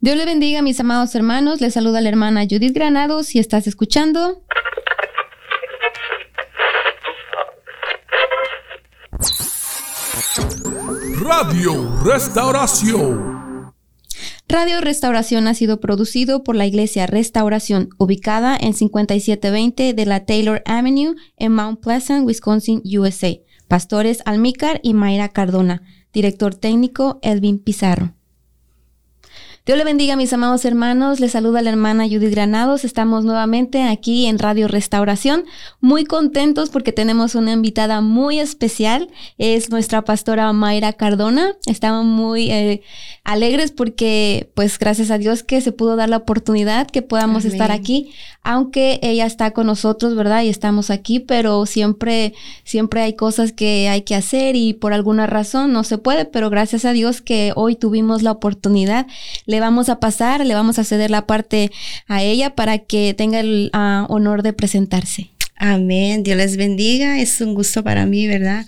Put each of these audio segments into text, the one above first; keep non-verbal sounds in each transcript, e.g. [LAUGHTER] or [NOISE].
Dios le bendiga, mis amados hermanos. Les saluda la hermana Judith Granados. Si estás escuchando. Radio Restauración. Radio Restauración ha sido producido por la Iglesia Restauración, ubicada en 5720 de la Taylor Avenue en Mount Pleasant, Wisconsin, USA. Pastores Almícar y Mayra Cardona. Director técnico Elvin Pizarro. Dios le bendiga, mis amados hermanos. Les saluda la hermana Judith Granados. Estamos nuevamente aquí en Radio Restauración, muy contentos porque tenemos una invitada muy especial. Es nuestra pastora Mayra Cardona. Estamos muy eh, alegres porque, pues, gracias a Dios que se pudo dar la oportunidad que podamos estar aquí, aunque ella está con nosotros, ¿verdad? Y estamos aquí, pero siempre, siempre hay cosas que hay que hacer y por alguna razón no se puede, pero gracias a Dios que hoy tuvimos la oportunidad vamos a pasar, le vamos a ceder la parte a ella para que tenga el ah, honor de presentarse. Amén, Dios les bendiga, es un gusto para mí, ¿verdad?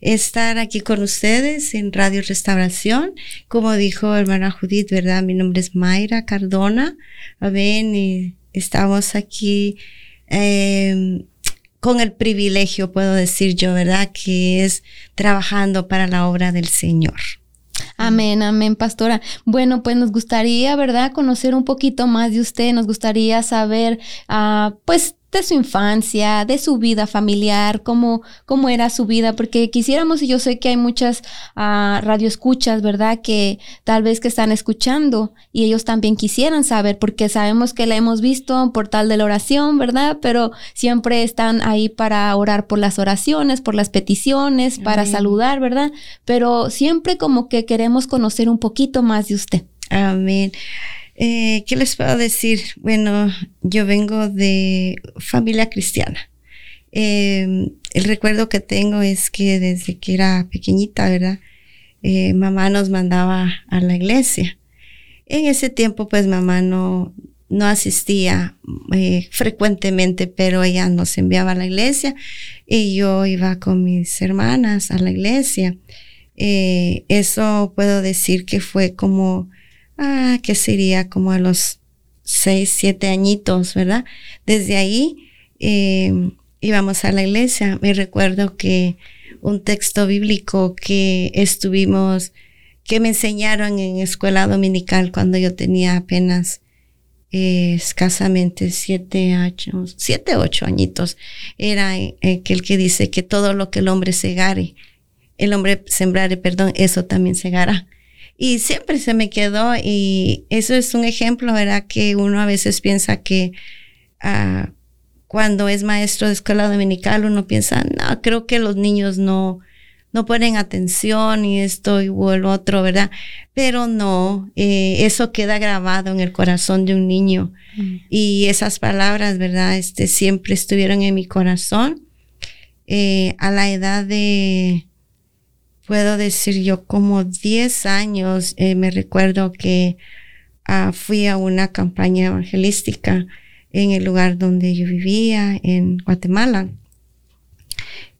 Estar aquí con ustedes en Radio Restauración. Como dijo hermana Judith, ¿verdad? Mi nombre es Mayra Cardona. Amén, y estamos aquí em, con el privilegio, puedo decir yo, ¿verdad? Que es trabajando para la obra del Señor. Amén, amén, pastora. Bueno, pues nos gustaría, ¿verdad?, conocer un poquito más de usted. Nos gustaría saber, uh, pues, de su infancia, de su vida familiar, cómo, cómo era su vida, porque quisiéramos, y yo sé que hay muchas uh, radioescuchas, ¿verdad? Que tal vez que están escuchando y ellos también quisieran saber, porque sabemos que la hemos visto en portal de la oración, ¿verdad? Pero siempre están ahí para orar por las oraciones, por las peticiones, para saludar, ¿verdad? Pero siempre como que queremos conocer un poquito más de usted. Amén. Eh, ¿Qué les puedo decir? Bueno, yo vengo de familia cristiana. Em, el recuerdo que tengo es que desde que era pequeñita, ¿verdad? Eh, mamá nos mandaba a la iglesia. En ese tiempo, pues mamá no, no asistía eh, frecuentemente, pero ella nos enviaba a la iglesia y yo iba con mis hermanas a la iglesia. eso puedo decir que fue como ah, que sería como a los seis, siete añitos, ¿verdad? Desde ahí em, íbamos a la iglesia. Me recuerdo que un texto bíblico que estuvimos, que me enseñaron en escuela dominical cuando yo tenía apenas eh, escasamente siete años, siete, ocho añitos, era aquel que dice que todo lo que el hombre segare, el hombre sembrare, perdón, eso también segará. Y siempre se me quedó y eso es un ejemplo, ¿verdad? Que uno a veces piensa que ah, cuando es maestro de escuela dominical uno piensa, no, creo que los niños no, no ponen atención y esto y el otro, ¿verdad? Pero no, eh, eso queda grabado en el corazón de un niño. Mm. Y esas palabras, ¿verdad? Este, siempre estuvieron en mi corazón. Eh, a la edad de puedo decir yo como 10 años, eh, me recuerdo que ah, fui a una campaña evangelística en el lugar donde yo vivía, en Guatemala.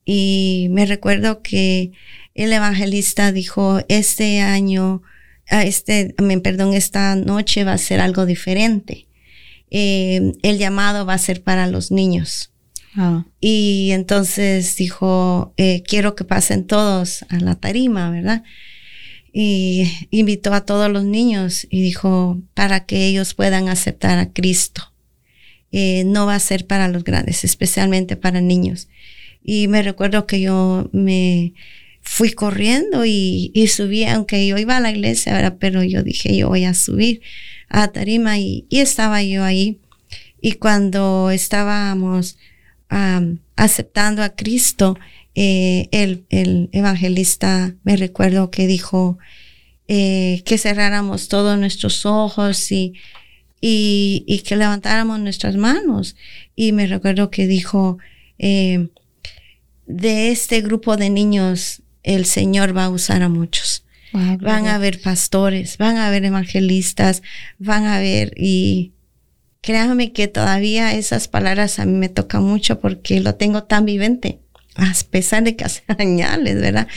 Y me recuerdo que el evangelista dijo, este año, ah, este, perdón, esta noche va a ser algo diferente. Eh, el llamado va a ser para los niños. Ah. Y entonces dijo, eh, quiero que pasen todos a la tarima, ¿verdad? Y invitó a todos los niños y dijo, para que ellos puedan aceptar a Cristo. Eh, no va a ser para los grandes, especialmente para niños. Y me recuerdo que yo me fui corriendo y, subí, aunque yo iba a la iglesia, ¿verdad? pero yo dije, yo voy a subir a tarima y, y estaba yo ahí. Y cuando estábamos aceptando a Cristo, eh, el, evangelista me recuerdo que dijo eh, que cerráramos todos nuestros ojos y, y, que levantáramos nuestras manos. Y me recuerdo que dijo, eh, de este grupo de niños, el Señor va a usar a muchos. van a haber pastores, van a haber evangelistas, van a haber y Créame que todavía esas palabras a mí me tocan mucho porque lo tengo tan vivente. a pesar de que hace [LAUGHS] añales, ¿verdad?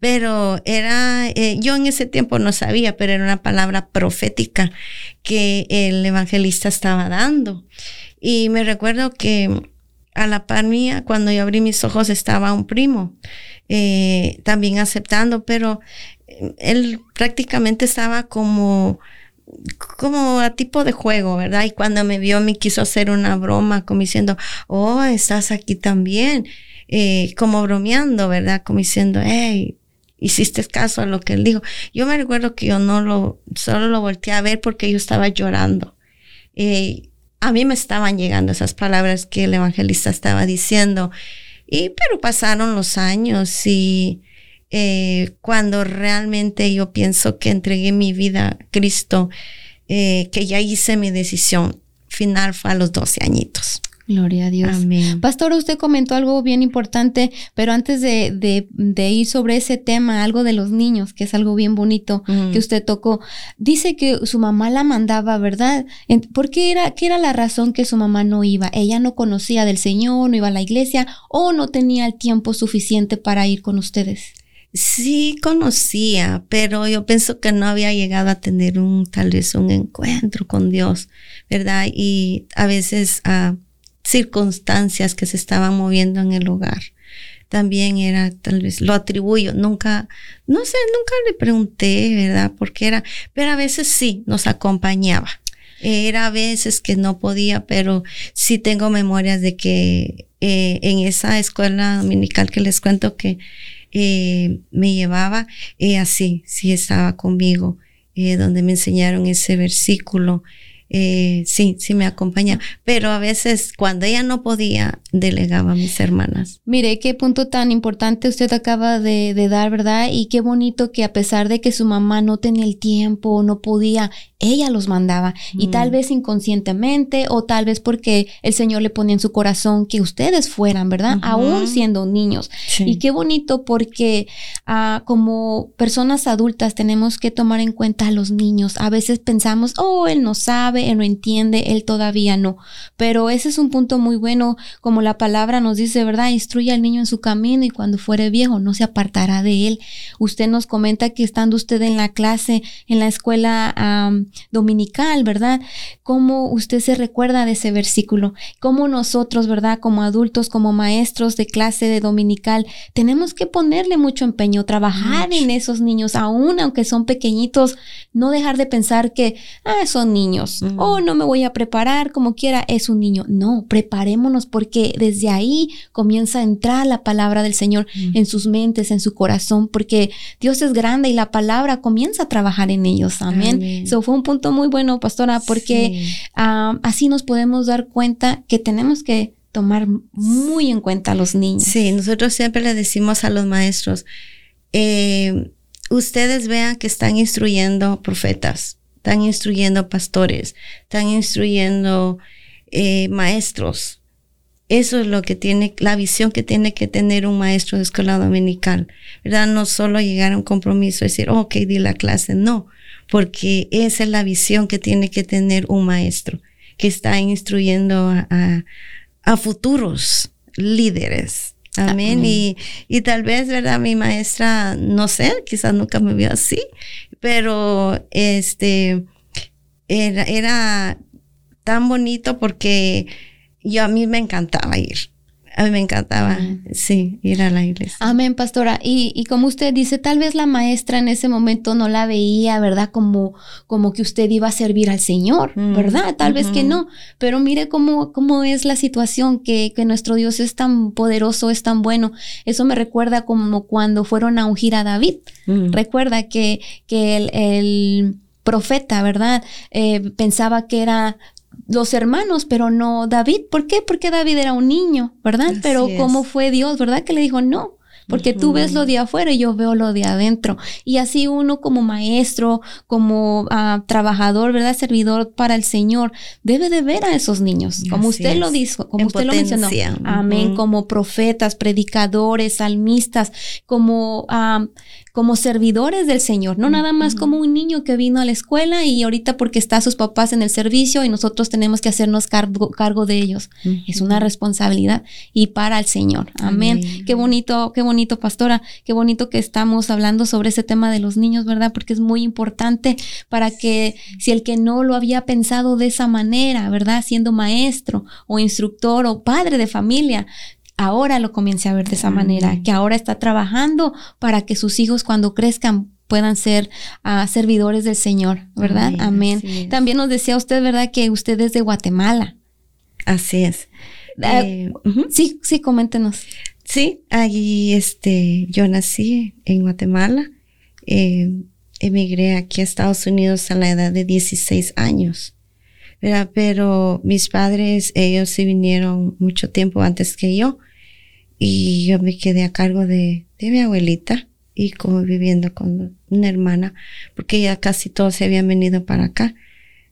Pero era, eh, yo en ese tiempo no sabía, pero era una palabra profética que el evangelista estaba dando. Y me recuerdo que a la par mía, cuando yo abrí mis ojos, estaba un primo eh, también aceptando, pero eh, él prácticamente estaba como como a tipo de juego, ¿verdad? Y cuando me vio me quiso hacer una broma como diciendo, oh, estás aquí también, eh, como bromeando, ¿verdad? Como diciendo, hey, hiciste caso a lo que él dijo. Yo me recuerdo que yo no lo, solo lo volteé a ver porque yo estaba llorando. Eh, a mí me estaban llegando esas palabras que el evangelista estaba diciendo. Y, pero pasaron los años y eh, cuando realmente yo pienso que entregué mi vida a Cristo, eh, que ya hice mi decisión final fue a los 12 añitos. Gloria a Dios. Amén. Pastor, usted comentó algo bien importante, pero antes de, ir sobre ese tema, algo de los niños, que es algo bien bonito que usted tocó, dice que su mamá la mandaba, ¿verdad? ¿Por qué era, qué era la razón que su mamá no iba? ¿Ella no conocía del Señor, no iba a la iglesia o no tenía el tiempo suficiente para ir con ustedes? Sí conocía, pero yo pienso que no había llegado a tener un tal vez un encuentro con Dios, ¿verdad? Y a veces a circunstancias que se estaban moviendo en el hogar. También era, tal vez, lo atribuyo, nunca, no sé, nunca le pregunté, ¿verdad? Porque era, pero a veces sí, nos acompañaba. Era a veces que no podía, pero sí tengo memorias de que eh, en esa escuela dominical que les cuento que eh, me llevaba, ella sí, sí estaba conmigo, eh, donde me enseñaron ese versículo eh, sí, sí me acompaña, pero a veces cuando ella no podía, delegaba a mis hermanas. Mire, qué punto tan importante usted acaba de, de, dar, ¿verdad? Y qué bonito que a pesar de que su mamá no tenía el tiempo, no podía, ella los mandaba. Y tal mm. vez inconscientemente o tal vez porque el Señor le ponía en su corazón que ustedes fueran, ¿verdad? Aún siendo niños. Y qué bonito porque ah, como personas adultas tenemos que tomar en cuenta a los niños. A veces pensamos, oh, él no sabe, él no entiende, él todavía no. Pero ese es un punto muy bueno, como la palabra nos dice, ¿verdad? Instruye al niño en su camino y cuando fuere viejo no se apartará de él. Usted nos comenta que estando usted en la clase, en la escuela, dominical, ¿verdad? ¿Cómo usted se recuerda de ese versículo? ¿Cómo nosotros, ¿verdad? Como adultos, como maestros de clase de dominical, tenemos que ponerle mucho empeño, trabajar en esos niños, aún aunque son pequeñitos, no dejar de pensar que, ah, son niños, o oh, no me voy a preparar como quiera, es un niño. No, preparémonos porque desde ahí comienza a entrar la palabra del Señor en sus mentes, en su corazón, porque Dios es grande y la palabra comienza a trabajar en ellos. Amén. Eso fue un punto muy bueno, pastora, porque ah, así nos podemos dar cuenta que tenemos que tomar muy en cuenta a los niños. Sí, nosotros siempre le decimos a los maestros, eh, ustedes vean que están instruyendo profetas, están instruyendo pastores, están instruyendo eh, maestros. Eso es lo que tiene, la visión que tiene que tener un maestro de escuela dominical, ¿verdad? No solo llegar a un compromiso y decir, ok, di la clase, no, porque esa es la visión que tiene que tener un maestro, que está instruyendo a, futuros líderes. Amén. Y, y, tal vez, ¿verdad? Mi maestra, no sé, quizás nunca me vio así, pero este, era, era tan bonito porque yo a mí me encantaba ir. A mí me encantaba, sí, ir a la iglesia. Amén, pastora. Y, y, como usted dice, tal vez la maestra en ese momento no la veía, ¿verdad? Como, como que usted iba a servir al Señor, mm, ¿verdad? Tal vez que no. Pero mire cómo, cómo es la situación, que, que, nuestro Dios es tan poderoso, es tan bueno. Eso me recuerda como cuando fueron a ungir a David. Mm. Recuerda que, que el, el profeta, ¿verdad? Eh, pensaba que era los hermanos, pero no David. ¿Por qué? Porque David era un niño, ¿verdad? pero ¿cómo fue Dios, verdad? Que le dijo, no, porque tú ves lo de afuera y yo veo lo de adentro. Y así uno como maestro, como ah, trabajador, ¿verdad? Servidor para el Señor, debe de ver a esos niños, como usted lo dijo, como usted lo mencionó. Amén, como profetas, predicadores, salmistas, como, ah, como servidores del Señor, no nada más como un niño que vino a la escuela y ahorita porque está sus papás en el servicio y nosotros tenemos que hacernos cargo, cargo de ellos. Es una responsabilidad y para el Señor. Amén. Qué bonito, qué bonito, pastora, qué bonito que estamos hablando sobre ese tema de los niños, ¿verdad? Porque es muy importante para que si el que no lo había pensado de esa manera, ¿verdad? Siendo maestro o instructor o padre de familia, ahora lo comience a ver de esa manera, que ahora está trabajando para que sus hijos cuando crezcan puedan ser ah, servidores del Señor, ¿verdad? Amén. También nos decía usted, ¿verdad? Que usted es de Guatemala. Así es. Ah, eh, sí, sí, coméntenos. Sí, allí este, yo nací en Guatemala. Eh, emigré aquí a Estados Unidos a la edad de 16 años. Pero mis padres, ellos se vinieron mucho tiempo antes que yo y yo me quedé a cargo de, de mi abuelita y como viviendo con una hermana, porque ya casi todos se habían venido para acá.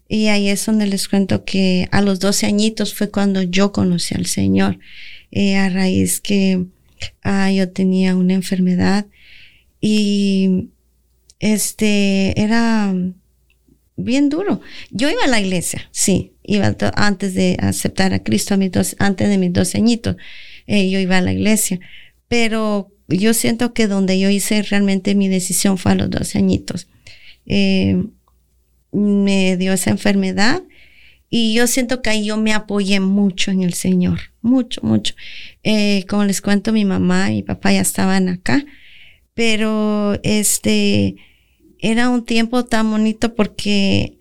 Y ahí es donde les cuento que a los 12 añitos fue cuando yo conocí al Señor, eh, a raíz que ah, yo tenía una enfermedad y este era bien duro. Yo iba a la iglesia, sí, iba antes de aceptar a Cristo, a mis dos, antes de mis dos añitos, eh, yo iba a la iglesia, pero yo siento que donde yo hice realmente mi decisión fue a los dos añitos. Eh, me dio esa enfermedad y yo siento que ahí yo me apoyé mucho en el Señor, mucho, mucho. Eh, como les cuento, mi mamá y papá ya estaban acá, pero este era un tiempo tan bonito porque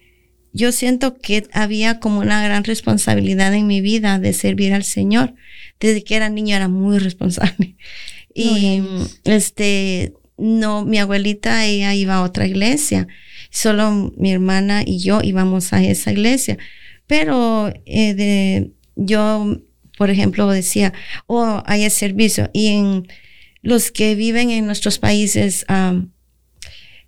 yo siento que había como una gran responsabilidad en mi vida de servir al Señor. Desde que era niño era muy responsable. [LAUGHS] Y este, no, mi abuelita, ella iba a otra iglesia. Solo mi hermana y yo íbamos a esa iglesia. Pero eh, de, yo, por ejemplo, decía, oh, hay servicio. Y en los que viven en nuestros países,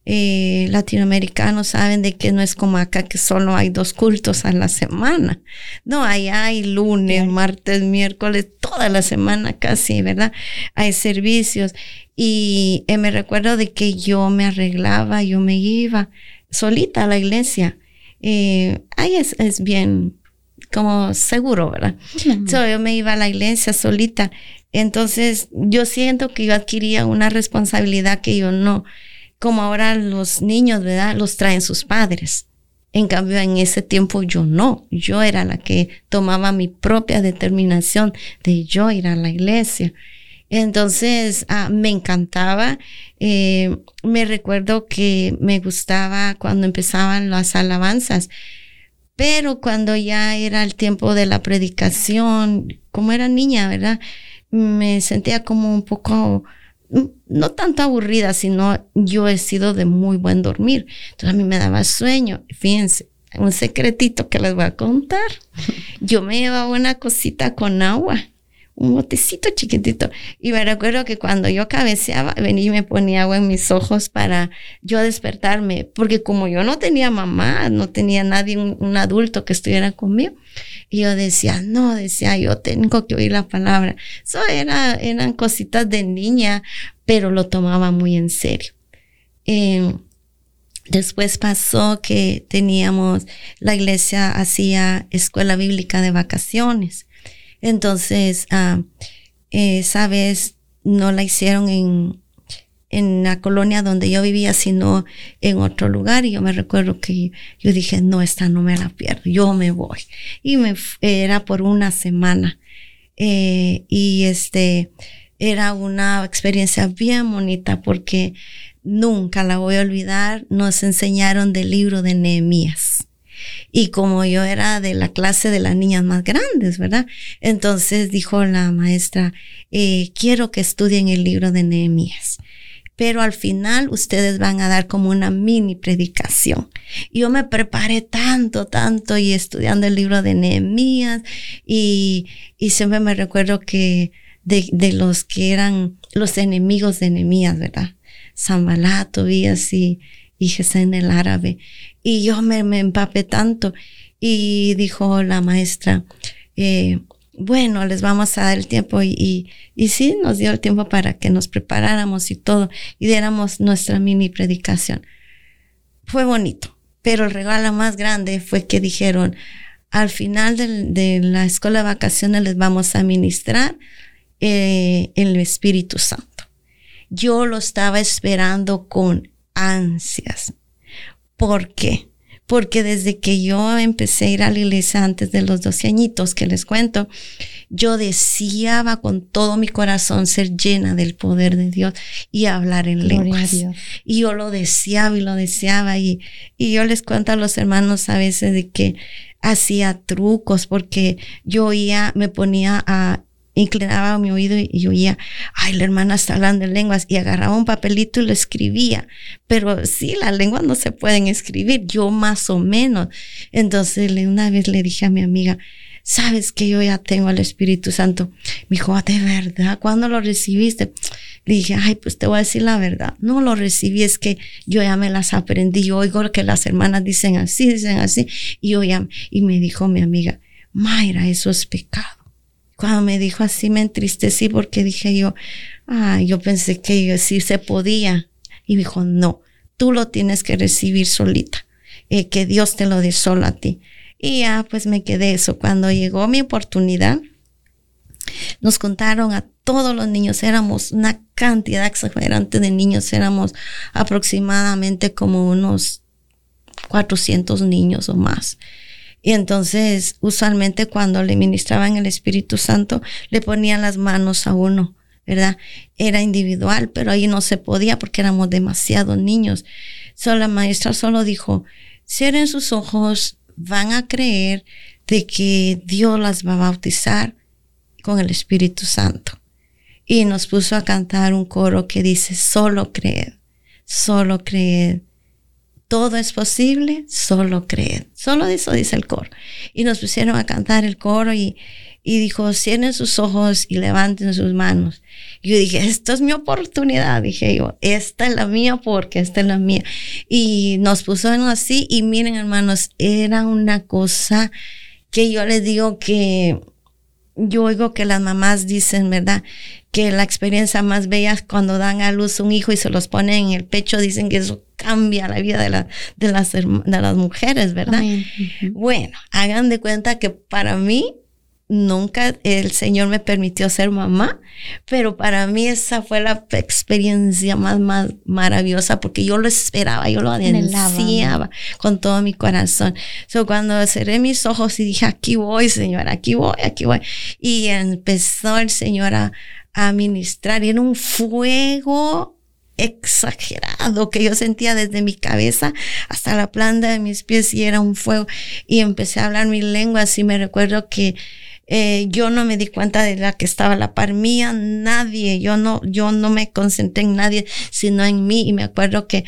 eh, latinoamericanos saben de que no es como acá que solo hay dos cultos a la semana. No, ahí hay lunes, martes, miércoles, toda la semana casi, ¿verdad? Hay servicios. Y eh, me recuerdo de que yo me arreglaba, yo me iba solita a la iglesia. Eh, ahí es, es, bien como seguro, ¿verdad? yo me iba a la iglesia solita. Entonces yo siento que yo adquiría una responsabilidad que yo no como ahora los niños, ¿verdad? Los traen sus padres. En cambio, en ese tiempo yo no. Yo era la que tomaba mi propia determinación de yo ir a la iglesia. Entonces, ah, me encantaba. Eh, me recuerdo que me gustaba cuando empezaban las alabanzas. Pero cuando ya era el tiempo de la predicación, como era niña, ¿verdad? Me sentía como un poco no tanto aburrida, sino yo he sido de muy buen dormir. Entonces a mí me daba sueño. Fíjense, un secretito que les voy a contar. [LAUGHS] Yo me llevaba una cosita con agua un botecito chiquitito. Y me recuerdo que cuando yo cabeceaba, venía y me ponía agua en mis ojos para yo despertarme, porque como yo no tenía mamá, no tenía nadie, un, adulto que estuviera conmigo, y yo decía, no, decía, yo tengo que oír la palabra. Eso era, eran cositas de niña, pero lo tomaba muy en serio. Em, después pasó que teníamos, la iglesia hacía escuela bíblica de vacaciones. Entonces, ah, esa vez no la hicieron en, en la colonia donde yo vivía, sino en otro lugar. Y yo me recuerdo que yo dije, no, esta no me la pierdo, yo me voy. Y me era por una semana. Eh, y este, era una experiencia bien bonita porque nunca la voy a olvidar. Nos enseñaron del libro de Nehemías. Y como yo era de la clase de las niñas más grandes, ¿verdad? Entonces dijo la maestra, eh, quiero que estudien el libro de Nehemías pero al final ustedes van a dar como una mini predicación. Yo me preparé tanto, tanto y estudiando el libro de Nehemías y, y siempre me recuerdo que de, de, los que eran los enemigos de Nehemías, ¿verdad? Zambalá, Tobías y, y en el árabe. Y yo me, me empapé tanto. Y dijo la maestra, eh, bueno, les vamos a dar el tiempo y, y, sí, nos dio el tiempo para que nos preparáramos y todo y diéramos nuestra mini predicación. Fue bonito, pero el regalo más grande fue que dijeron, al final de, de la escuela de vacaciones les vamos a ministrar eh, el Espíritu Santo. Yo lo estaba esperando con ansias. ¿Por qué? Porque desde que yo empecé a ir a la iglesia antes de los 12 añitos que les cuento, yo deseaba con todo mi corazón ser llena del poder de Dios y hablar en lenguas. Y yo lo deseaba y lo deseaba. Y, y yo les cuento a los hermanos a veces de que hacía trucos porque yo oía, me ponía a inclinaba mi oído y oía, ay, la hermana está hablando en lenguas y agarraba un papelito y lo escribía. Pero sí, las lenguas no se pueden escribir, yo más o menos. Entonces una vez le dije a mi amiga, sabes que yo ya tengo al Espíritu Santo. Me dijo, ah, de verdad, ¿cuándo lo recibiste? Le dije, ay, pues te voy a decir la verdad. No lo recibí, es que yo ya me las aprendí. Yo oigo que las hermanas dicen así, dicen así. Y yo ya, y me dijo mi amiga, Mayra, eso es pecado. Cuando me dijo así me entristecí porque dije yo, ah, yo pensé que yo, sí se podía. Y dijo, no, tú lo tienes que recibir solita, eh, que Dios te lo dé solo a ti. Y ya pues me quedé eso. Cuando llegó mi oportunidad, nos contaron a todos los niños, éramos una cantidad exagerante de niños, éramos aproximadamente como unos 400 niños o más. Y entonces, usualmente cuando le ministraban el Espíritu Santo, le ponían las manos a uno, ¿verdad? Era individual, pero ahí no se podía porque éramos demasiados niños. Solo la maestra solo dijo, cierren sus ojos, van a creer de que Dios las va a bautizar con el Espíritu Santo. Y nos puso a cantar un coro que dice, solo creed, solo creed todo es posible, solo creed. Solo eso dice el coro. Y nos pusieron a cantar el coro y, y dijo, cierren sus ojos y levanten sus manos. Y yo dije, esto es mi oportunidad, dije yo, esta es la mía porque esta es la mía. Y nos pusieron así y miren hermanos, era una cosa que yo les digo que yo oigo que las mamás dicen, ¿verdad? Que la experiencia más bella es cuando dan a luz un hijo y se los ponen en el pecho, dicen que eso cambia la vida de, la, de, las, de las mujeres, ¿verdad? Bueno, hagan de cuenta que para mí nunca el Señor me permitió ser mamá, pero para mí esa fue la experiencia más, más maravillosa porque yo lo esperaba, yo lo anhelaba con todo mi corazón. So, cuando cerré mis ojos y dije, aquí voy, Señor, aquí voy, aquí voy. Y empezó el Señor a, a ministrar y era un fuego exagerado que yo sentía desde mi cabeza hasta la planta de mis pies y era un fuego y empecé a hablar mi lengua y me recuerdo que eh, yo no me di cuenta de la que estaba a la par mía, nadie, yo no, yo no me concentré en nadie, sino en mí y me acuerdo que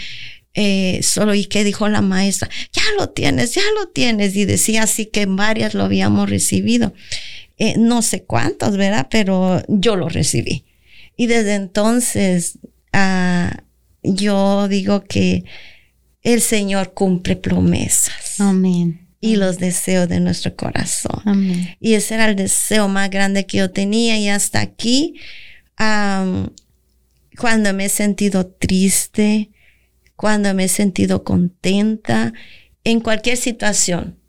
eh, solo y que dijo la maestra, ya lo tienes, ya lo tienes y decía así que varias lo habíamos recibido. Eh, no sé cuántas, ¿verdad? Pero yo lo recibí. Y desde entonces Ah, yo digo que el Señor cumple promesas. Amén. Y los deseos de nuestro corazón. Amén. Y ese era el deseo más grande que yo tenía y hasta aquí, cuando me he sentido triste, cuando me he sentido contenta, en cualquier situación,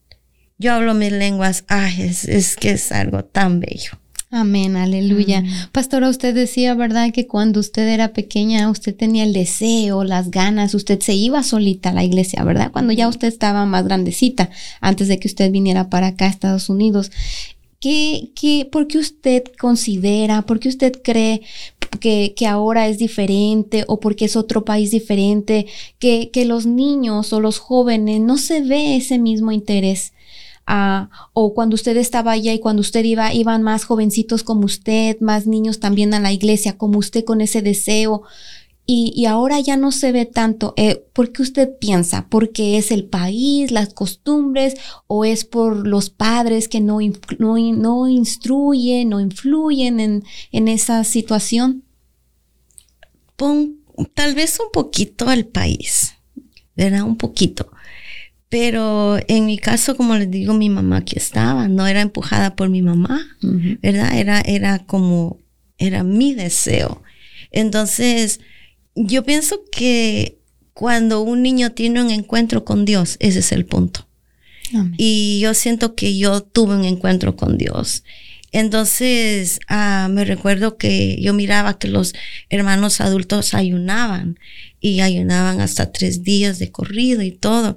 yo hablo mis lenguas, ay, es que es algo tan bello. Amén, aleluya. Pastora, usted decía, ¿verdad? Que cuando usted era pequeña, usted tenía el deseo, las ganas, usted se iba solita a la iglesia, ¿verdad? Cuando ya usted estaba más grandecita, antes de que usted viniera para acá a Estados Unidos. ¿Qué, qué, ¿Por qué usted considera, por qué usted cree que, que, ahora es diferente o porque es otro país diferente, que, que los niños o los jóvenes no se ve ese mismo interés o cuando usted estaba allá y cuando usted iba, iban más jovencitos como usted, más niños también a la iglesia como usted con ese deseo. Y, ahora ya no se ve tanto. Eh, ¿Por qué usted piensa? ¿Porque es el país, las costumbres o es por los padres que no, no, no instruyen, no influyen en, en esa situación? tal vez un poquito el país, ¿verdad? Un poquito Pero en mi caso, como les digo, mi mamá aquí estaba, no era empujada por mi mamá, ¿verdad? Era, era como, era mi deseo. Entonces, yo pienso que cuando un niño tiene un encuentro con Dios, ese es el punto. Y yo siento que yo tuve un encuentro con Dios. Entonces, ah, me recuerdo que yo miraba que los hermanos adultos ayunaban y ayunaban hasta tres días de corrido y todo.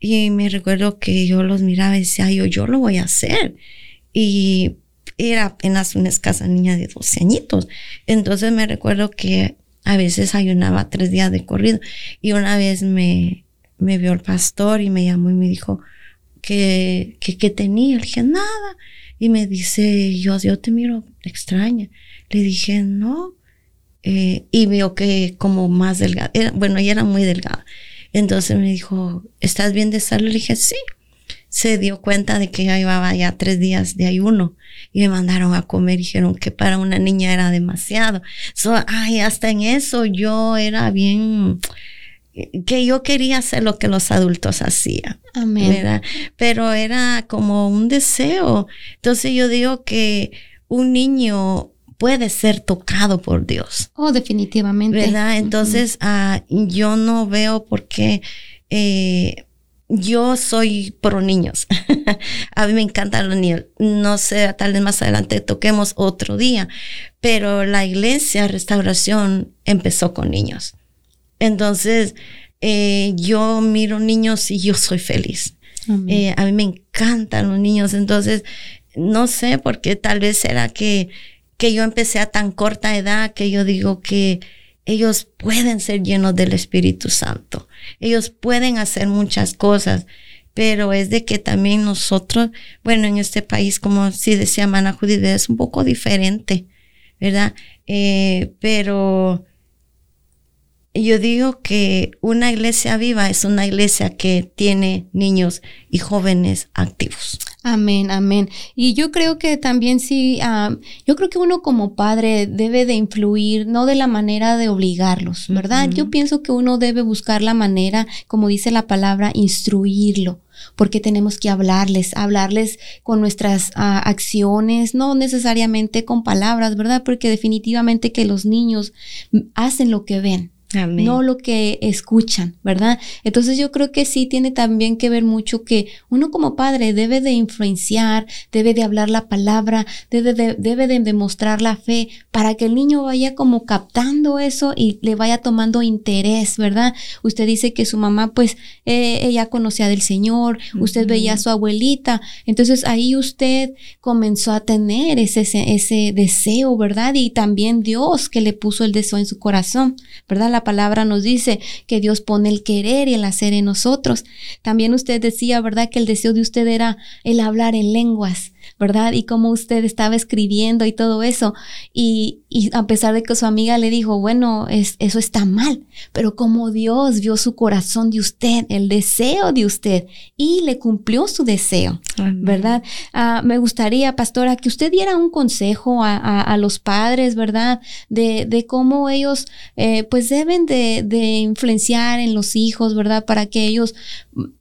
Y me recuerdo que yo los miraba y decía, yo, yo lo voy a hacer. Y era apenas una escasa niña de 12 añitos. Entonces me recuerdo que a veces ayunaba tres días de corrido. Y una vez me, me vio el pastor y me llamó y me dijo que, que, tenía. Le dije, nada. Y me dice, yo, yo te miro extraña. Le dije, no. Eh, y veo que como más delgada. bueno, ella era muy delgada. Entonces me dijo, ¿estás bien de salud? Le dije, sí. Se dio cuenta de que ya llevaba ya tres días de ayuno y me mandaron a comer. Dijeron que para una niña era demasiado. So, ay, hasta en eso yo era bien que yo quería hacer lo que los adultos hacían. Amén. Pero era como un deseo. Entonces yo digo que un niño puede ser tocado por Dios. Oh, definitivamente. ¿Verdad? Entonces ah, yo no veo por qué eh, yo soy pro niños. [LAUGHS] a mí me encantan los niños. No sé, tal vez más adelante toquemos otro día, pero la iglesia restauración empezó con niños. Entonces, eh, yo miro niños y yo soy feliz. Eh, a mí me encantan los niños, entonces, no sé por qué tal vez será que, que yo empecé a tan corta edad que yo digo que ellos pueden ser llenos del Espíritu Santo. Ellos pueden hacer muchas cosas, pero es de que también nosotros, bueno, en este país, como si decía Mana Judith, es un poco diferente, ¿verdad? Eh, pero yo digo que una iglesia viva es una iglesia que tiene niños y jóvenes activos. Amén, amén. Y yo creo que también sí, ah, yo creo que uno como padre debe de influir, no de la manera de obligarlos, ¿verdad? Yo pienso que uno debe buscar la manera, como dice la palabra, instruirlo porque tenemos que hablarles, hablarles con nuestras ah, acciones, no necesariamente con palabras, ¿verdad? Porque definitivamente que los niños hacen lo que ven no lo que escuchan, ¿verdad? Entonces yo creo que sí tiene también que ver mucho que uno como padre debe de influenciar, debe de hablar la palabra, debe de, debe de demostrar la fe para que el niño vaya como captando eso y le vaya tomando interés, ¿verdad? Usted dice que su mamá pues eh, ella conocía del Señor, usted veía a su abuelita, entonces ahí usted comenzó a tener ese, ese deseo, ¿verdad? Y también Dios que le puso el deseo en su corazón, ¿verdad? La palabra nos dice que Dios pone el querer y el hacer en nosotros. También usted decía, ¿verdad? Que el deseo de usted era el hablar en lenguas. ¿verdad? Y cómo usted estaba escribiendo y todo eso. Y, a pesar de que su amiga le dijo, bueno, es, eso está mal, pero como Dios vio su corazón de usted, el deseo de usted, y le cumplió su deseo, ¿verdad? Ah, me gustaría, pastora, que usted diera un consejo a, los padres, ¿verdad? De, cómo ellos, eh, pues, deben de, de influenciar en los hijos, ¿verdad? Para que ellos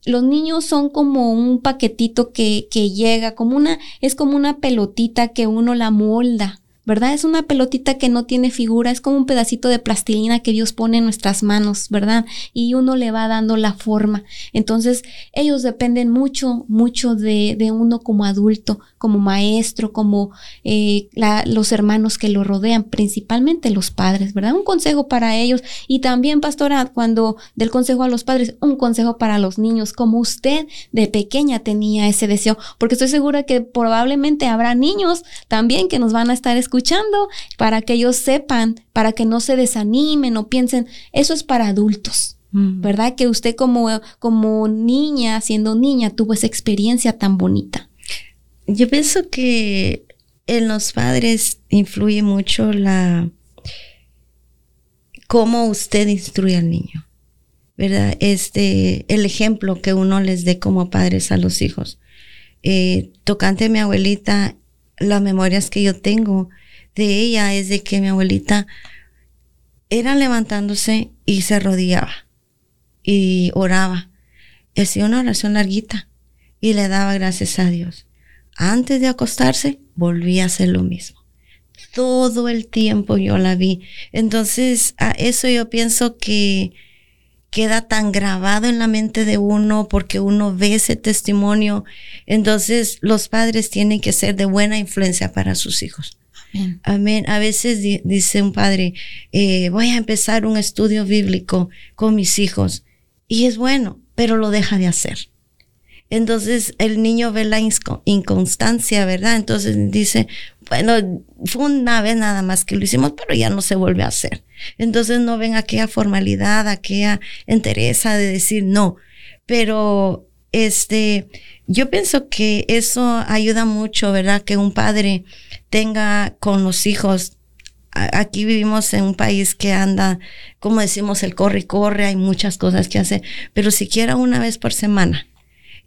los niños son como un paquetito que, que llega, como una, es como una pelotita que uno la molda. ¿Verdad? Es una pelotita que no tiene figura, es como un pedacito de plastilina que Dios pone en nuestras manos, ¿verdad? Y uno le va dando la forma. Entonces, ellos dependen mucho, mucho de, de uno como adulto, como maestro, como eh, los hermanos que lo rodean, principalmente los padres, ¿verdad? Un consejo para ellos y también, pastora, cuando del consejo a los padres, un consejo para los niños, como usted de pequeña tenía ese deseo, porque estoy segura que probablemente habrá niños también que nos van a estar escuchando escuchando para que ellos sepan, para que no se desanimen o piensen, eso es para adultos. ¿Verdad? Que usted como, como niña, siendo niña, tuvo esa experiencia tan bonita. Yo pienso que en los padres influye mucho la cómo usted instruye al niño. ¿Verdad? Este, el ejemplo que uno les dé como padres a los hijos. Eh, tocante mi abuelita, las memorias que yo tengo de ella es de que mi abuelita era levantándose y se arrodillaba y oraba. hacía una oración larguita y le daba gracias a Dios. Antes de acostarse, volvía a hacer lo mismo. Todo el tiempo yo la vi. Entonces, a eso yo pienso que queda tan grabado en la mente de uno porque uno ve ese testimonio. Entonces, los padres tienen que ser de buena influencia para sus hijos. Amén. A veces dice un padre, eh, voy a empezar un estudio bíblico con mis hijos. Y es bueno, pero lo deja de hacer. Entonces el niño ve la inconstancia, ¿verdad? Entonces dice, bueno, fue una vez nada más que lo hicimos, pero ya no se vuelve a hacer. Entonces no ven aquella formalidad, aquella entereza de decir no. Pero este, yo pienso que eso ayuda mucho, ¿verdad? Que un padre tenga con los hijos. Aquí vivimos en un país que anda, como decimos, el corre y corre, hay muchas cosas que hacer, pero siquiera una vez por semana,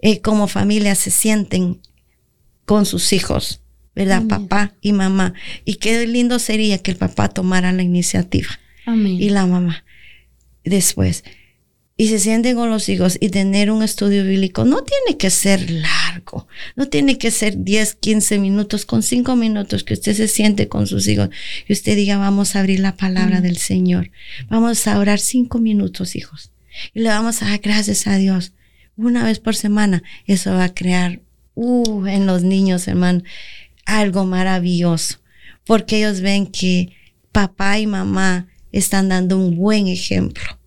eh, como familia se sienten con sus hijos, ¿verdad? Papá y mamá. Y qué lindo sería que el papá tomara la iniciativa. Y la mamá. Después y se sienten con los hijos y tener un estudio bíblico no tiene que ser largo, no tiene que ser 10, 15 minutos, con 5 minutos que usted se siente con sus hijos y usted diga, vamos a abrir la palabra del Señor, vamos a orar 5 minutos, hijos, y le vamos a dar gracias a Dios. Una vez por semana. Eso va a crear uh, en los niños, hermano, algo maravilloso, porque ellos ven que papá y mamá están dando un buen ejemplo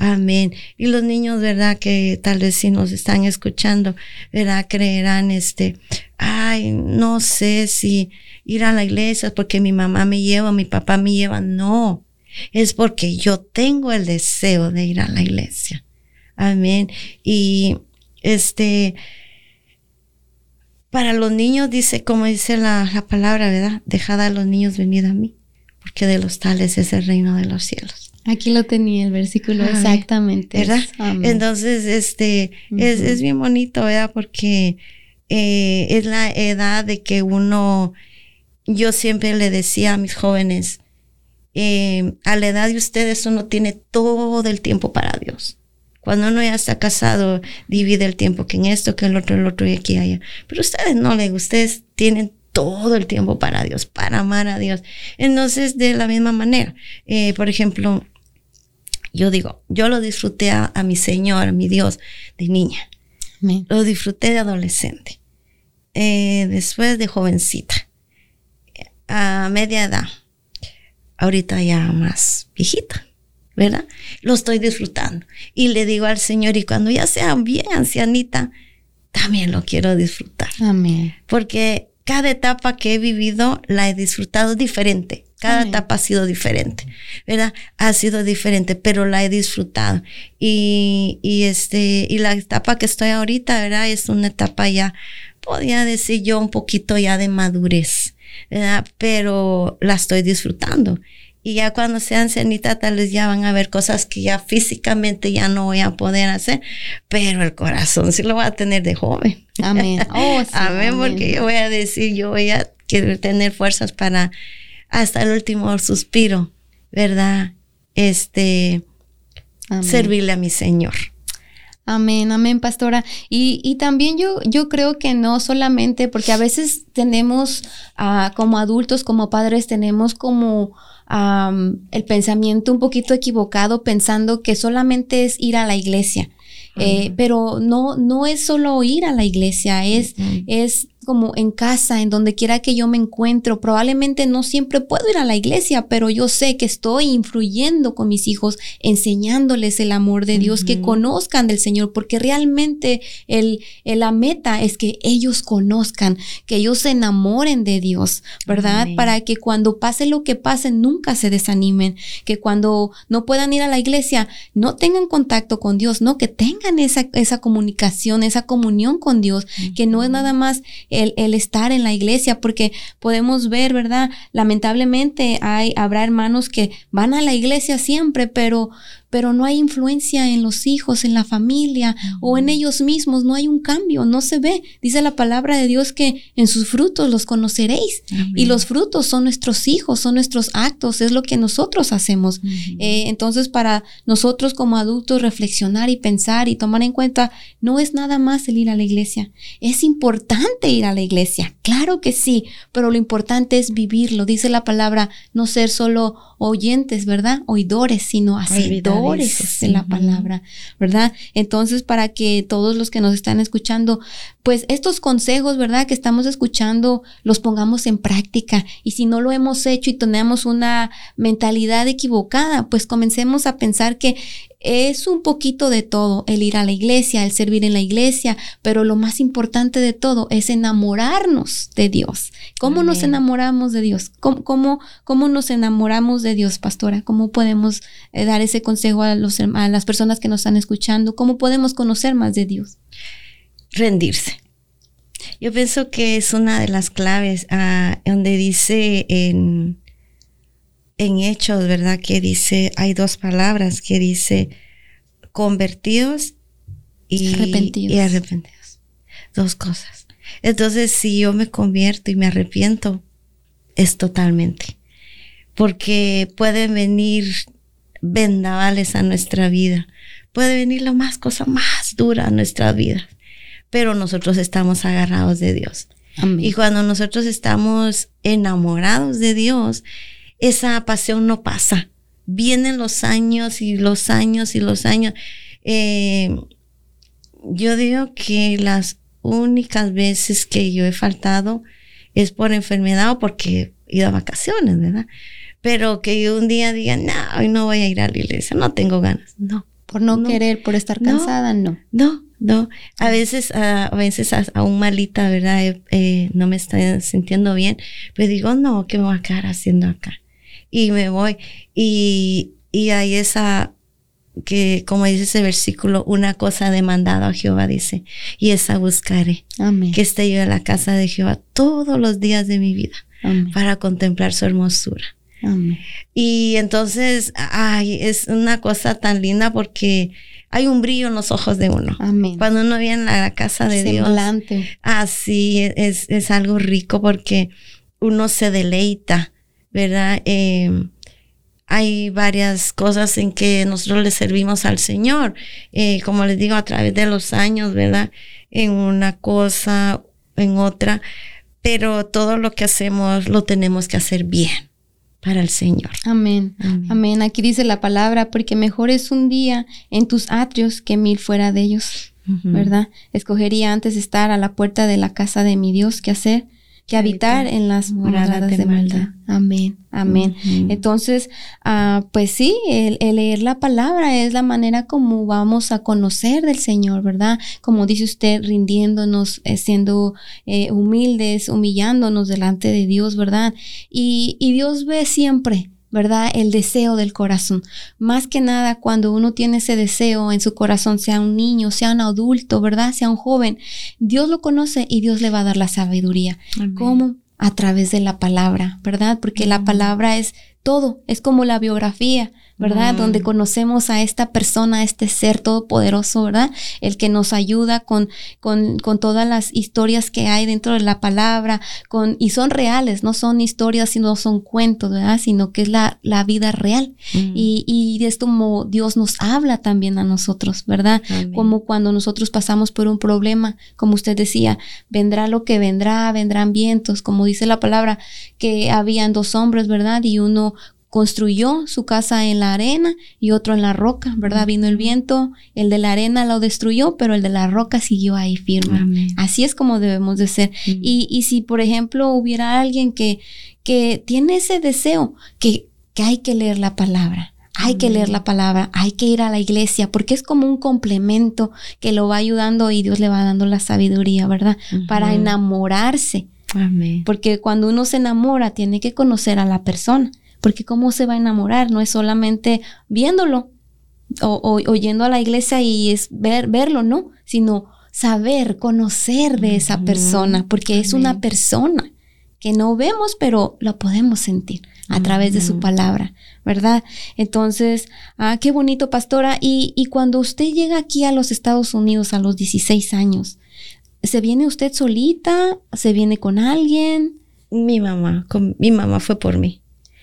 Amén. Y los niños, ¿verdad? Que tal vez si nos están escuchando, ¿verdad? Creerán, este, ay, no sé si ir a la iglesia porque mi mamá me lleva, mi papá me lleva. No, es porque yo tengo el deseo de ir a la iglesia. Amén. Y este, para los niños dice, como dice la, la palabra, ¿verdad? Dejad a los niños venir a mí, porque de los tales es el reino de los cielos. Aquí lo tenía el versículo exactamente. ¿Verdad? Entonces, este, es, es, bien bonito, ¿verdad? Porque eh, es la edad de que uno, yo siempre le decía a mis jóvenes, eh, a la edad de ustedes uno tiene todo el tiempo para Dios. Cuando uno ya está casado, divide el tiempo que en esto, que en el otro, el otro y aquí y allá. Pero ustedes no le, ustedes tienen todo el tiempo para Dios, para amar a Dios. Entonces, de la misma manera, eh, por ejemplo, yo digo, yo lo disfruté a, mi Señor, a mi Dios, de niña. Lo disfruté de adolescente. Eh, después de jovencita. A media edad. Ahorita ya más viejita. ¿Verdad? Lo estoy disfrutando. Y le digo al Señor, y cuando ya sea bien ancianita, también lo quiero disfrutar. Amén. Porque cada etapa que he vivido la he disfrutado diferente. Cada etapa ha sido diferente, ¿verdad? Ha sido diferente, pero la he disfrutado. Y, y, este, y la etapa que estoy ahorita, ¿verdad? Es una etapa ya, podría decir yo, un poquito ya de madurez, ¿verdad? Pero la estoy disfrutando. Y ya cuando sea ancianita, tal vez ya van a ver cosas que ya físicamente ya no voy a poder hacer, pero el corazón sí lo voy a tener de joven. Amén. [LAUGHS] Oh, amén, porque yo voy a decir, yo voy a querer tener fuerzas para hasta el último suspiro, ¿verdad? Este, servirle a mi Señor. Amén, amén, pastora. Y, y, también yo, yo creo que no solamente, porque a veces tenemos, uh, como adultos, como padres, tenemos como um, el pensamiento un poquito equivocado, pensando que solamente es ir a la iglesia. Eh, pero no, no es solo ir a la iglesia, es, es como en casa, en donde quiera que yo me encuentro. Probablemente no siempre puedo ir a la iglesia, pero yo sé que estoy influyendo con mis hijos, enseñándoles el amor de Dios, que conozcan del Señor, porque realmente el, la meta es que ellos conozcan, que ellos se enamoren de Dios, ¿verdad? Para que cuando pase lo que pase, nunca se desanimen, que cuando no puedan ir a la iglesia, no tengan contacto con Dios, no, que tengan esa, esa comunicación, esa comunión con Dios, que no es nada más el, estar en la iglesia, porque podemos ver, ¿verdad? Lamentablemente hay, habrá hermanos que van a la iglesia siempre, pero pero no hay influencia en los hijos, en la familia o en ellos mismos, no hay un cambio, no se ve. Dice la palabra de Dios que en sus frutos los conoceréis y los frutos son nuestros hijos, son nuestros actos, es lo que nosotros hacemos. Eh, entonces, para nosotros como adultos reflexionar y pensar y tomar en cuenta, no es nada más el ir a la iglesia, es importante ir a la iglesia, claro que sí, pero lo importante es vivirlo. Dice la palabra, no ser solo oyentes, ¿verdad? Oidores, sino hacedores de la palabra, ¿verdad? Entonces, para que todos los que nos están escuchando, pues estos consejos, ¿verdad? Que estamos escuchando, los pongamos en práctica. Y si no lo hemos hecho y tenemos una mentalidad equivocada, pues comencemos a pensar que es un poquito de todo, el ir a la iglesia, el servir en la iglesia, pero lo más importante de todo es enamorarnos de Dios. ¿Cómo nos enamoramos de Dios? ¿Cómo, cómo, nos enamoramos de Dios, pastora? ¿Cómo podemos eh, dar ese consejo a, los, a las personas que nos están escuchando? ¿Cómo podemos conocer más de Dios? Rendirse. Yo pienso que es una de las claves ah, donde dice en en Hechos, ¿verdad? Que dice, hay dos palabras que dice convertidos y arrepentidos. Dos cosas. Entonces, si yo me convierto y me arrepiento, es totalmente. Porque pueden venir vendavales a nuestra vida. Puede venir la más cosa más dura a nuestra vida. Pero nosotros estamos agarrados de Dios. Y cuando nosotros estamos enamorados de Dios, esa pasión no pasa. Vienen los años y los años y los años. Eh, yo digo que las únicas veces que yo he faltado es por enfermedad o porque he ido a vacaciones, ¿verdad? Pero que yo un día diga, no, hoy no voy a ir a la iglesia, no tengo ganas. No. Por no, querer, por estar cansada, no. No, no. A veces, a veces aún malita, ¿verdad? Eh, eh, no me estoy sintiendo bien, pero digo, no, ¿qué me voy a quedar haciendo acá? Y me voy. Y, y hay esa, que como dice ese versículo, una cosa demandada a Jehová dice, y esa buscaré. Amén. Que esté yo en la casa de Jehová todos los días de mi vida para contemplar su hermosura. Amén. Y entonces, ay, es una cosa tan linda porque hay un brillo en los ojos de uno. Amén. Cuando uno viene a la casa de Dios. Así es, es algo rico porque uno se deleita ¿verdad? Em, hay varias cosas en que nosotros le servimos al Señor, eh, como les digo, a través de los años, ¿verdad? En una cosa, en otra, pero todo lo que hacemos lo tenemos que hacer bien para el Señor. Amén. Amén. Aquí dice la palabra, porque mejor es un día en tus atrios que mil fuera de ellos, ¿verdad? Escogería antes estar a la puerta de la casa de mi Dios que hacer que habitar en las moradas de, maldad. Amén, amén. Entonces, ah, pues sí, el, leer la palabra es la manera como vamos a conocer del Señor, ¿verdad? Como dice usted, rindiéndonos, eh, siendo eh, humildes, humillándonos delante de Dios, ¿verdad? Y, y Dios ve siempre ¿verdad? El deseo del corazón. Más que nada cuando uno tiene ese deseo en su corazón, sea un niño, sea un adulto, ¿verdad? Sea un joven, Dios lo conoce y Dios le va a dar la sabiduría. ¿Cómo? A través de la palabra, ¿verdad? Porque la palabra es todo, es como la biografía, ¿verdad? Donde conocemos a esta persona, a este ser todopoderoso, ¿verdad? El que nos ayuda con, con, con, todas las historias que hay dentro de la palabra, con, y son reales, no son historias, sino son cuentos, ¿verdad? Sino que es la, la vida real. Y, y es como Dios nos habla también a nosotros, ¿verdad? Como cuando nosotros pasamos por un problema, como usted decía, vendrá lo que vendrá, vendrán vientos, como dice la palabra, que habían dos hombres, ¿verdad? Y uno construyó su casa en la arena y otro en la roca, ¿verdad? Vino el viento, el de la arena lo destruyó, pero el de la roca siguió ahí firme. Así es como debemos de ser. y, y, si, por ejemplo, hubiera alguien que, que tiene ese deseo, que, que hay que leer la palabra, hay que leer la palabra, hay que ir a la iglesia, porque es como un complemento que lo va ayudando y Dios le va dando la sabiduría, ¿verdad? Para enamorarse. Amén. Porque cuando uno se enamora, tiene que conocer a la persona porque cómo se va a enamorar, no es solamente viéndolo o, yendo a la iglesia y es ver, verlo, no, sino saber, conocer de esa persona, porque es una persona que no vemos, pero lo podemos sentir a través de su palabra, ¿verdad? Entonces, ah, qué bonito, pastora. Y, y cuando usted llega aquí a los Estados Unidos a los 16 años, ¿se viene usted solita? ¿Se viene con alguien? Mi mamá, con, mi mamá fue por mí.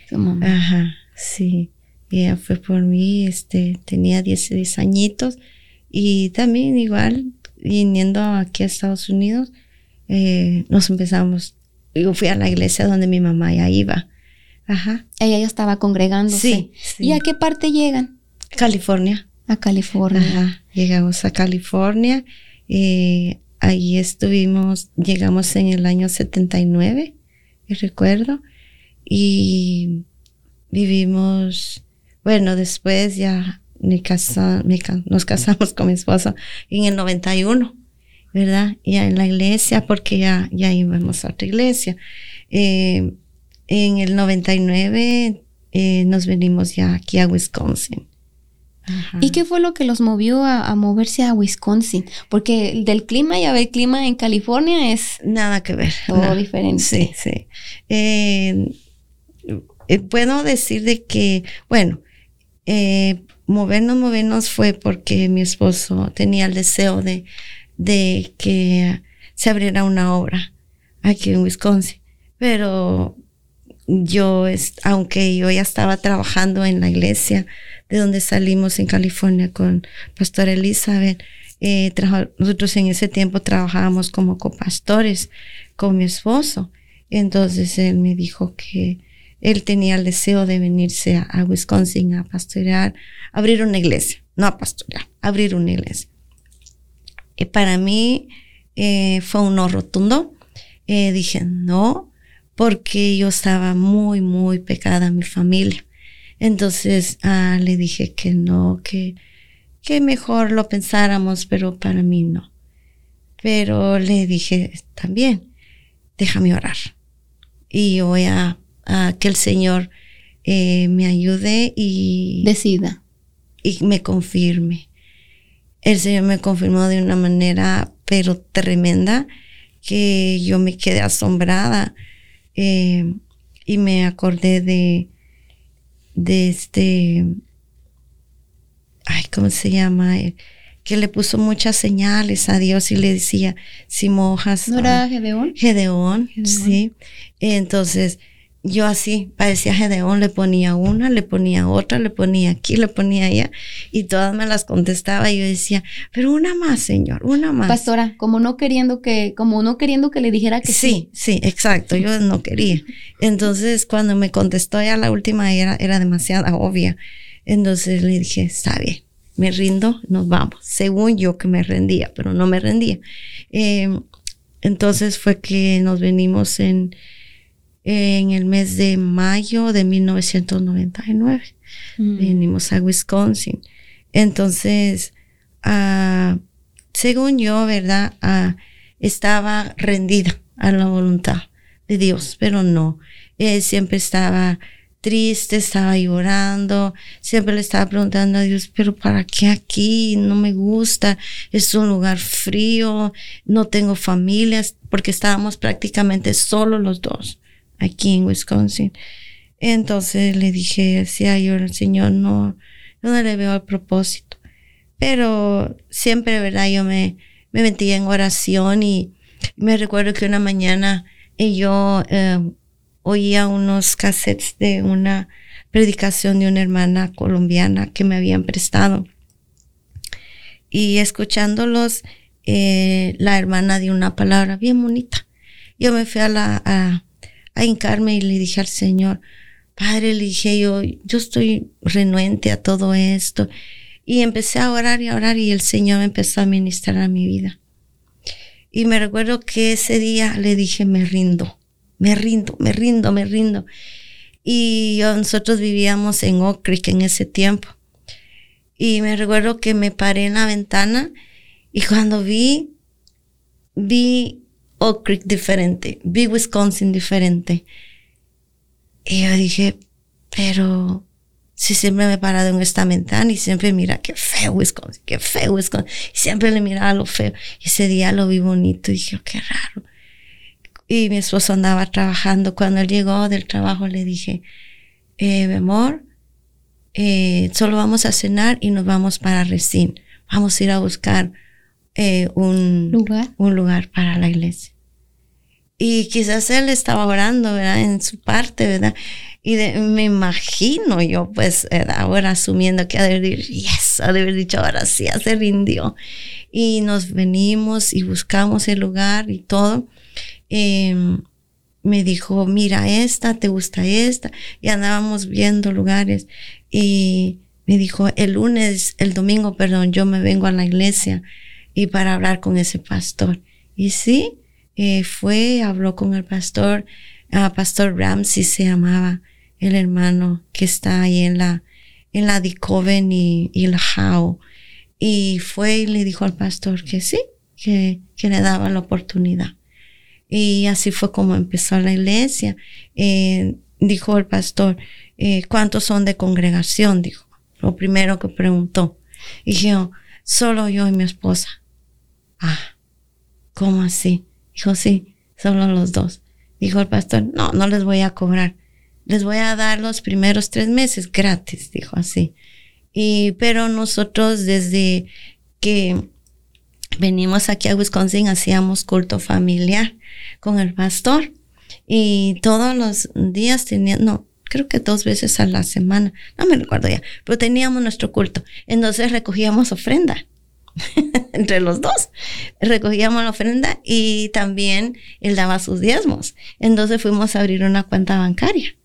Su mamá. Ajá, sí. Ella fue por mí, este, tenía 16 añitos y también igual, viniendo aquí a Estados Unidos, eh, nos empezamos, yo fui a la iglesia donde mi mamá ya iba. Ajá. Ella ya estaba congregándose. Sí, sí. ¿Y a qué parte llegan? California. A California. Ajá. Llegamos a California. Eh, ahí estuvimos, llegamos en el año 79, recuerdo. Y vivimos, bueno, después ya me casa, me nos casamos con mi esposo en el 91, ¿verdad? Ya en la iglesia, porque ya, ya íbamos a otra iglesia. Eh, en el 99 eh, nos venimos ya aquí a Wisconsin. Ajá. ¿Y qué fue lo que los movió a, a moverse a Wisconsin? Porque el del clima, ya ve, el clima en California es Nada que ver. todo nada. diferente. Sí, sí. Eh, eh, puedo decir de que, bueno, eh, movernos, movernos fue porque mi esposo tenía el deseo de, que se abriera una obra aquí en Wisconsin. Pero yo, aunque yo ya estaba trabajando en la iglesia de donde salimos en California con Pastor Elizabeth, eh, nosotros en ese tiempo trabajábamos como copastores con mi esposo. Entonces él me dijo que él tenía el deseo de venirse a, a Wisconsin a pastorear, abrir una iglesia, no a pastorear, abrir una iglesia. Y para mí eh, fue un no rotundo. Eh, dije no, porque yo estaba muy, muy pecada en mi familia. Entonces ah, le dije que no, que, que mejor lo pensáramos, pero para mí no. Pero le dije también, déjame orar. Y yo voy a, a que el Señor eh, me ayude y, Decida. y me confirme. El Señor me confirmó de una manera, pero tremenda, que yo me quedé asombrada eh, y me acordé de, de este, ay, ¿cómo se llama? Eh, que le puso muchas señales a Dios y le decía, si mojas, ¿No era Gedeón? Gedeón, Gedeón. sí. Entonces, yo así, parecía Gedeón, le ponía una, le ponía otra, le ponía aquí, le ponía allá, y todas me las contestaba y yo decía, pero una más, Señor, una más. Pastora, como no queriendo que, como no queriendo que le dijera que sí. Sí, sí, exacto, yo no quería. Entonces, cuando me contestó ya la última era, era demasiado obvia. Entonces le dije, está bien, me rindo, nos vamos. Según yo que me rendía, pero no me rendía. Eh, entonces fue que nos venimos en, en el mes de mayo de 1999. Mm. Venimos a Wisconsin. Entonces, ah, según yo, ¿verdad? Ah, estaba rendida a la voluntad de Dios, pero no. Eh, siempre estaba triste, estaba llorando, siempre le estaba preguntando a Dios, pero ¿para qué aquí? No me gusta, es un lugar frío, no tengo familias, porque estábamos prácticamente solo los dos aquí en Wisconsin. Entonces le dije, decía yo al Señor, no, yo no le veo el propósito. Pero siempre, ¿verdad? Yo me, me metía en oración y me recuerdo que una mañana yo eh, oía unos cassettes de una predicación de una hermana colombiana que me habían prestado. Y escuchándolos, eh, la hermana dio una palabra bien bonita. Yo me fui a la, a, a hincarme y le dije al Señor, Padre, le dije yo, yo estoy renuente a todo esto. Y empecé a orar y a orar y el Señor empezó a ministrar a mi vida. Y me recuerdo que ese día le dije, me rindo, me rindo, me rindo, me rindo. Y nosotros vivíamos en Oak Creek en ese tiempo. Y me recuerdo que me paré en la ventana y cuando vi, vi Oak Creek diferente, vi Wisconsin diferente. Y yo dije, pero si siempre me he parado en esta ventana y siempre mira qué feo Wisconsin, qué feo Wisconsin. Y siempre le miraba lo feo. Y ese día lo vi bonito y dije, "Oh, qué raro. y mi esposo andaba trabajando. Cuando él llegó del trabajo le dije, eh, mi amor, eh, solo vamos a cenar y nos vamos para Resín. Vamos a ir a buscar eh, un, ¿Lugar? un lugar para la iglesia. Y quizás él estaba orando, ¿verdad? En su parte, ¿verdad? Y me imagino yo, pues, ¿verdad? ahora asumiendo que ha de haber yes, ha de haber dicho, ahora sí, ya se rindió. Y nos venimos y buscamos el lugar y todo. Em, me dijo, mira esta, te gusta esta. Y andábamos viendo lugares. Y me dijo, el lunes, el domingo, perdón, yo me vengo a la iglesia y para hablar con ese pastor. Y sí, eh, fue, habló con el pastor, ah, Pastor Ramsey se llamaba el hermano que está ahí en la, en la Dicoven y, y How. Y fue y le dijo al pastor que sí, que, que le daba la oportunidad. Y así fue como empezó la iglesia. Eh, dijo el pastor, eh, ¿cuántos son de congregación? Dijo, lo primero que preguntó. Y "Oh, solo yo y mi esposa. Ah, ¿cómo así? Dijo, sí, solo los dos. Dijo el pastor, no, no les voy a cobrar. Les voy a dar los primeros tres meses gratis, dijo así. Y, pero nosotros desde que venimos aquí a Wisconsin hacíamos culto familiar con el pastor y todos los días tenían, no, creo que dos veces a la semana, no me recuerdo ya, pero teníamos nuestro culto. Entonces recogíamos ofrenda [LAUGHS] entre los dos. Recogíamos la ofrenda y también él daba sus diezmos. Entonces fuimos a abrir una cuenta bancaria.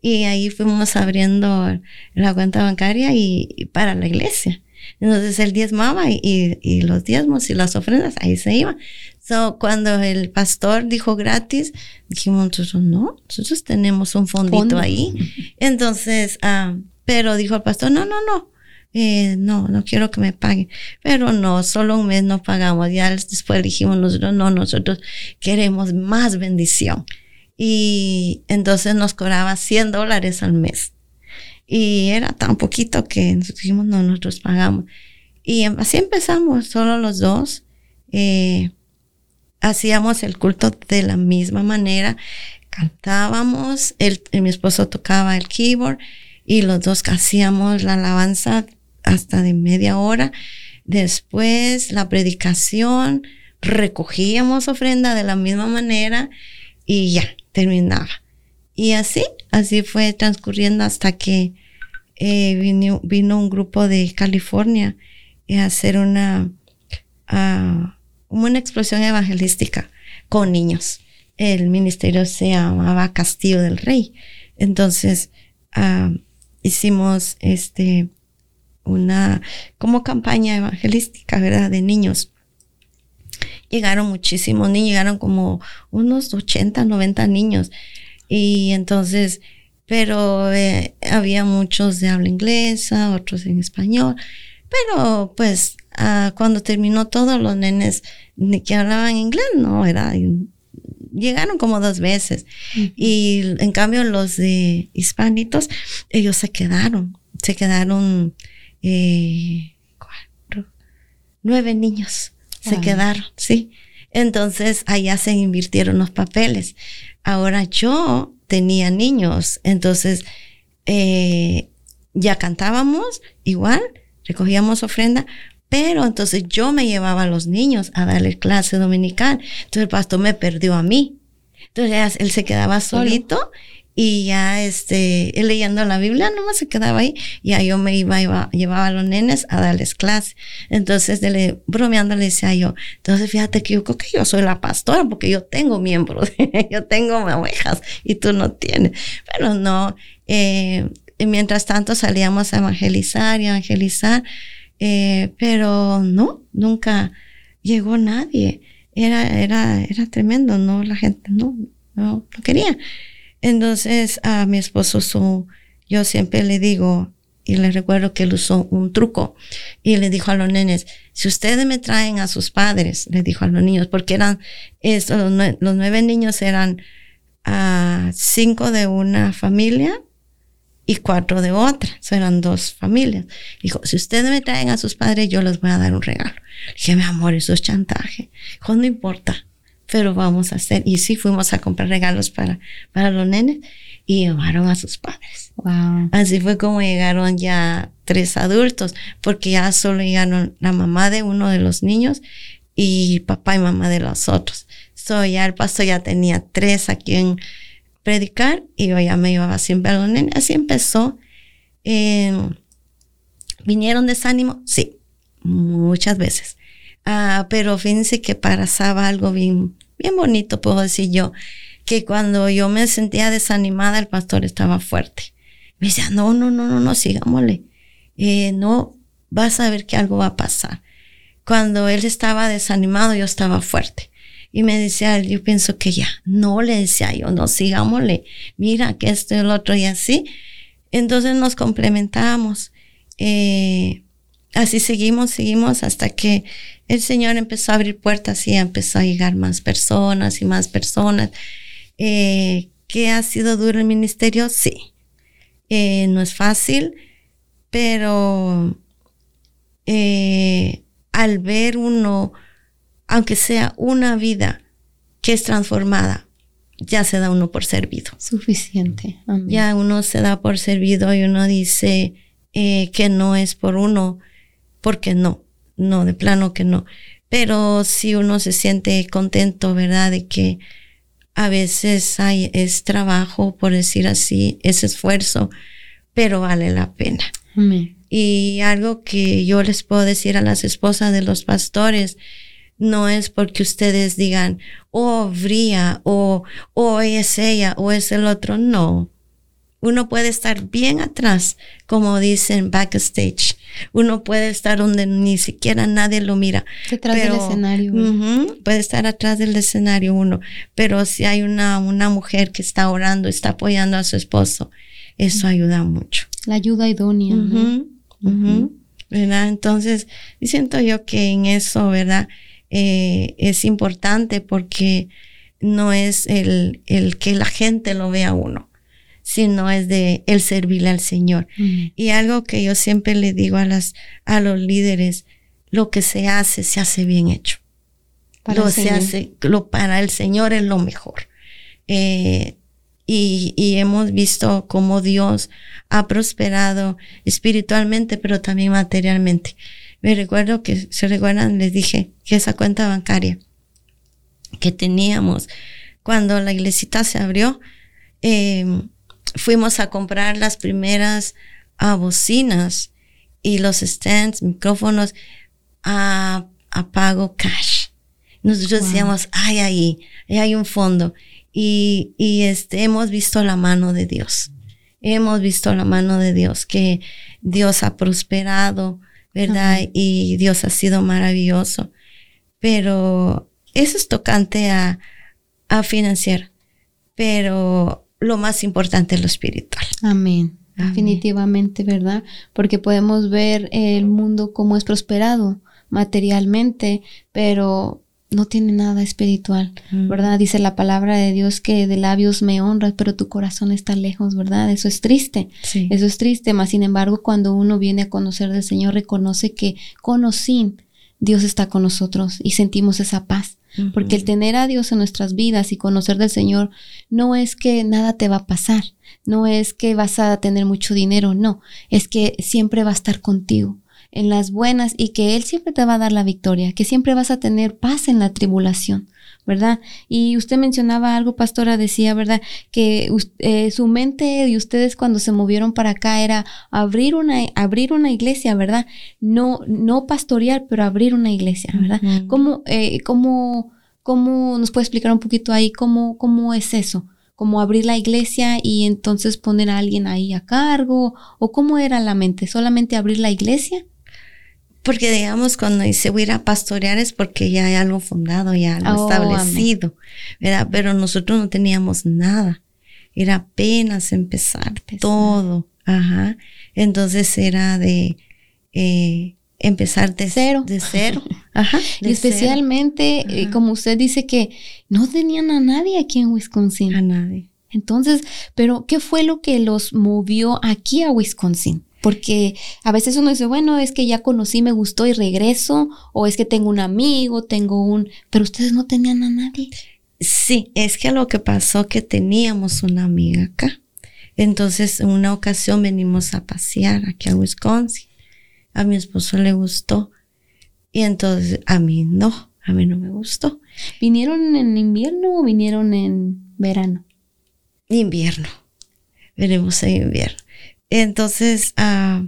Y ahí fuimos abriendo la cuenta bancaria y, y para la iglesia. Entonces él diezmaba y, y, y los diezmos y las ofrendas ahí se iban. So, cuando el pastor dijo gratis, dijimos nosotros, no, nosotros tenemos un fondito Fondo. ahí. Entonces, ah, pero dijo el pastor, no, no, no, eh, no, no quiero que me paguen. Pero no, solo un mes no pagamos. Ya después dijimos nosotros, no, nosotros queremos más bendición. Y entonces nos cobraba 100 dólares al mes. Y era tan poquito que dijimos, no, nosotros pagamos. Y em- así empezamos, solo los dos. Eh, hacíamos el culto de la misma manera. Cantábamos, él, mi esposo tocaba el keyboard y los dos hacíamos la alabanza hasta de media hora. Después la predicación, recogíamos ofrenda de la misma manera y ya, terminaba. Y así, así fue transcurriendo hasta que eh, vino, vino un grupo de California a hacer una, ah, una explosión evangelística con niños. El ministerio se llamaba Castillo del Rey. Entonces, ah, hicimos este, una, como campaña evangelística, ¿verdad? De niños. Llegaron muchísimos niños, llegaron como unos 80, 90 niños. Y entonces, pero eh, había muchos de habla inglesa, otros en español. Pero pues ah, cuando terminó todo, los nenes que hablaban inglés, no, era, llegaron como dos veces. Y en cambio los de hispanitos, ellos se quedaron, se quedaron eh, cuatro, nueve niños, se quedaron, sí. Entonces allá se invirtieron los papeles. Ahora yo tenía niños, entonces eh, ya cantábamos igual, recogíamos ofrenda, pero entonces yo me llevaba a los niños a darle clase dominical. Entonces el pastor me perdió a mí. Entonces él se quedaba Solo. Y ya este, leyendo la Biblia nomás se quedaba ahí. Ya yo me iba, iba llevaba a los nenes a darles clase. Entonces, de le, bromeando le decía yo, entonces fíjate que yo creo que yo soy la pastora porque yo tengo miembros, [LAUGHS] yo tengo ovejas y tú no tienes. Pero no, eh, mientras tanto salíamos a evangelizar y evangelizar, eh, pero no, nunca llegó nadie. Era, era, era tremendo, ¿no? La gente no, no, no quería. Entonces a mi esposo su, yo siempre le digo, y le recuerdo que él usó un truco, y le dijo a los nenes, si ustedes me traen a sus padres, le dijo a los niños, porque eran, los, nue- los nueve niños eran ah, cinco de una familia y cuatro de otra, eso eran dos familias. Dijo, si ustedes me traen a sus padres, yo les voy a dar un regalo. Dije, mi amor, eso es chantaje. Dijo, no importa, pero vamos a hacer. Y sí, fuimos a comprar regalos para, para los nenes y llevaron a sus padres. Wow. Así fue como llegaron ya tres adultos, porque ya solo llegaron la mamá de uno de los niños y papá y mamá de los otros. So ya el pastor ya tenía tres a quien predicar y yo ya me llevaba siempre a los nenes. Así empezó. Eh, ¿Vinieron desánimo? Sí, muchas veces. Ah, pero fíjense que pasaba algo bien, bien bonito, puedo decir yo, que cuando yo me sentía desanimada, el pastor estaba fuerte. Me decía, no, no, no, no, no, sigámosle. Eh, no, vas a ver que algo va a pasar. Cuando él estaba desanimado, yo estaba fuerte. Y me decía, yo pienso que ya, no le decía yo, no, sigámosle, mira que esto y el otro y así. Entonces nos complementábamos. Eh, así seguimos, seguimos hasta que el Señor empezó a abrir puertas y empezó a llegar más personas y más personas. Eh, ¿Que ha sido duro el ministerio? Sí. Eh, no es fácil, pero eh, al ver uno, aunque sea una vida que es transformada, ya se da uno por servido. Suficiente. Amén. Ya uno se da por servido y uno dice eh, que no es por uno, porque no, no, de plano que no. Pero si uno se siente contento, ¿verdad? De que a veces hay, es trabajo, por decir así, es esfuerzo, pero vale la pena. Amén. Y algo que yo les puedo decir a las esposas de los pastores, no es porque ustedes digan, oh, brilla, o oh, es ella, o es el otro. No. Uno puede estar bien atrás, como dicen backstage. Uno puede estar donde ni siquiera nadie lo mira. Detrás del escenario. Ujú, puede estar atrás del escenario uno. Pero si hay una, una mujer que está orando, está apoyando a su esposo, eso ayuda mucho. La ayuda idónea. ¿no? ¿Verdad? Entonces, siento yo que en eso, ¿verdad? Eh, es importante porque no es el, el que la gente lo vea a uno, sino es de el servirle al Señor. Amén. Y algo que yo siempre le digo a las, a los líderes, lo que se hace, se hace bien hecho. Para lo el se Señor. hace, lo para el Señor es lo mejor. Eh, y, y hemos visto cómo Dios ha prosperado espiritualmente, pero también materialmente. Me recuerdo que, se recuerdan, les dije que esa cuenta bancaria que teníamos cuando la iglesita se abrió, eh, fuimos a comprar las primeras ah, bocinas y los stands, micrófonos a, a pago cash. Nosotros Wow. decíamos, ay, ahí, ahí hay un fondo. Y, y este, hemos visto la mano de Dios. Hemos visto la mano de Dios, que Dios ha prosperado, ¿verdad? Y Dios ha sido maravilloso. Pero eso es tocante a, a financiar. Pero lo más importante es lo espiritual. Amén. Amén. Definitivamente, ¿verdad? Porque podemos ver el mundo como es prosperado materialmente, pero no tiene nada espiritual, Mm. ¿verdad? Dice la palabra de Dios que de labios me honras, pero tu corazón está lejos, ¿verdad? Eso es triste. Sí. Eso es triste, mas sin embargo, cuando uno viene a conocer del Señor, reconoce que con o sin Dios está con nosotros y sentimos esa paz. Porque el tener a Dios en nuestras vidas y conocer del Señor no es que nada te va a pasar, no es que vas a tener mucho dinero, no, es que siempre va a estar contigo en las buenas y que Él siempre te va a dar la victoria, que siempre vas a tener paz en la tribulación, ¿verdad? Y usted mencionaba algo, pastora, decía, ¿verdad? Que eh, su mente de ustedes cuando se movieron para acá era abrir una, abrir una iglesia, ¿verdad? No, no pastorear, pero abrir una iglesia, ¿verdad? ¿Cómo, eh, cómo, cómo nos puede explicar un poquito ahí cómo, cómo es eso? ¿Cómo abrir la iglesia y entonces poner a alguien ahí a cargo? ¿O cómo era la mente? ¿Solamente abrir la iglesia? Porque digamos, cuando dice voy a ir a pastorear es porque ya hay algo fundado, ya algo Oh, establecido, ¿verdad? Pero nosotros no teníamos nada. Era apenas empezar, todo. Ajá. Entonces era de eh, empezar de Cero. De cero. [LAUGHS] Ajá. Y especialmente, eh, Ajá. como usted dice que no tenían a nadie aquí en Wisconsin. A nadie. Entonces, pero ¿qué fue lo que los movió aquí a Wisconsin? Porque a veces uno dice, bueno, es que ya conocí, me gustó y regreso, o es que tengo un amigo, tengo un... Pero ustedes no tenían a nadie. Sí, es que lo que pasó que teníamos una amiga acá. Entonces, en una ocasión venimos a pasear aquí a Wisconsin. A mi esposo le gustó. Y entonces a mí no, a mí no me gustó. ¿Vinieron en invierno o vinieron en verano? Invierno. Venimos en invierno. Entonces, ah,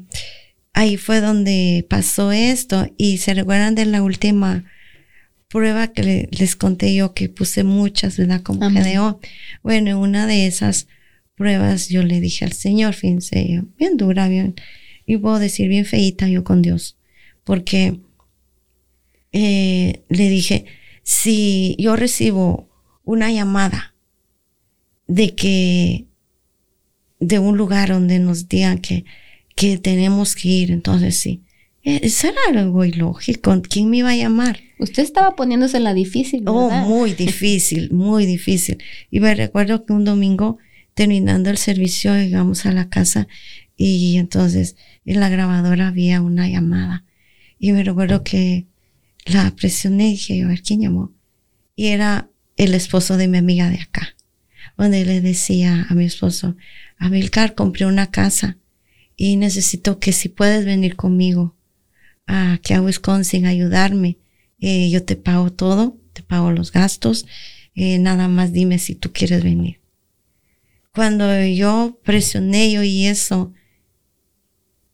ahí fue donde pasó esto. Y se recuerdan de la última prueba que les conté yo que puse muchas, ¿verdad? Como GDO. Bueno, en una de esas pruebas yo le dije al Señor, fíjense, bien dura, bien, y puedo decir bien feita yo con Dios, porque eh, le dije, si yo recibo una llamada de que de un lugar donde nos digan que, que tenemos que ir, entonces sí. Eh, eso era algo ilógico. ¿Quién me iba a llamar? Usted estaba poniéndose la difícil. Oh, muy difícil, muy difícil. Y me recuerdo que un domingo, terminando el servicio, llegamos a la casa y entonces en la grabadora había una llamada. Y me recuerdo que la presioné y dije, a ver, ¿quién llamó? Y era el esposo de mi amiga de acá, donde le decía a mi esposo, Amilcar, compré una casa y necesito que si puedes venir conmigo aquí a Wisconsin ayudarme. Eh, yo te pago todo, te pago los gastos, eh, nada más dime si tú quieres venir. Cuando yo presioné yo y eso,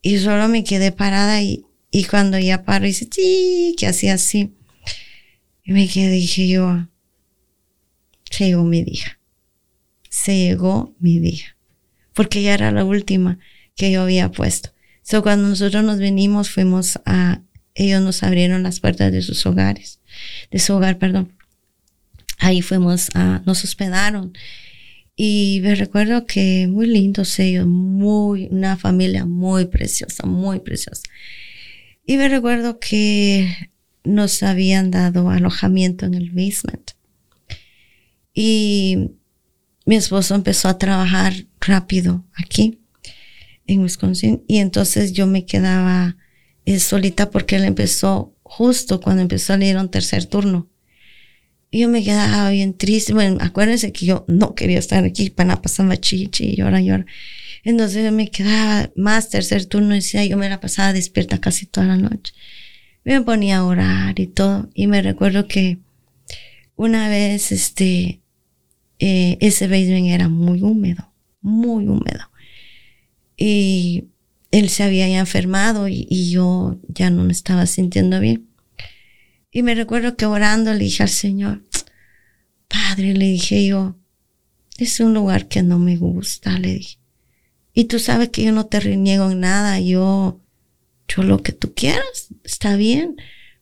y solo me quedé parada y, y cuando ya paro, dice, sí, que hacía así. Y me quedé, dije yo, se llegó mi día. Se llegó mi día. Porque ya era la última que yo había puesto. So, cuando nosotros nos venimos, fuimos a, ellos nos abrieron las puertas de sus hogares, de su hogar, perdón. Ahí fuimos a, nos hospedaron. Y me recuerdo que muy lindos ellos, muy, una familia muy preciosa, muy preciosa. Y me recuerdo que nos habían dado alojamiento en el basement. Y mi esposo empezó a trabajar rápido aquí en Wisconsin y entonces yo me quedaba eh, solita porque él empezó justo cuando empezó a leer un tercer turno. Y yo me quedaba bien triste. Bueno, acuérdense que yo no quería estar aquí, para pasar chichi llora, llora. Entonces yo me quedaba más tercer turno decía, yo me la pasaba despierta casi toda la noche. Me ponía a orar y todo. Y me recuerdo que una vez, este, eh, ese basement era muy húmedo, muy húmedo y él se había enfermado y, yo ya no me estaba sintiendo bien. Y me recuerdo que orando le dije al Señor, Padre, le dije yo, es un lugar que no me gusta, le dije. Y tú sabes que yo no te reniego en nada, yo, yo lo que tú quieras, está bien,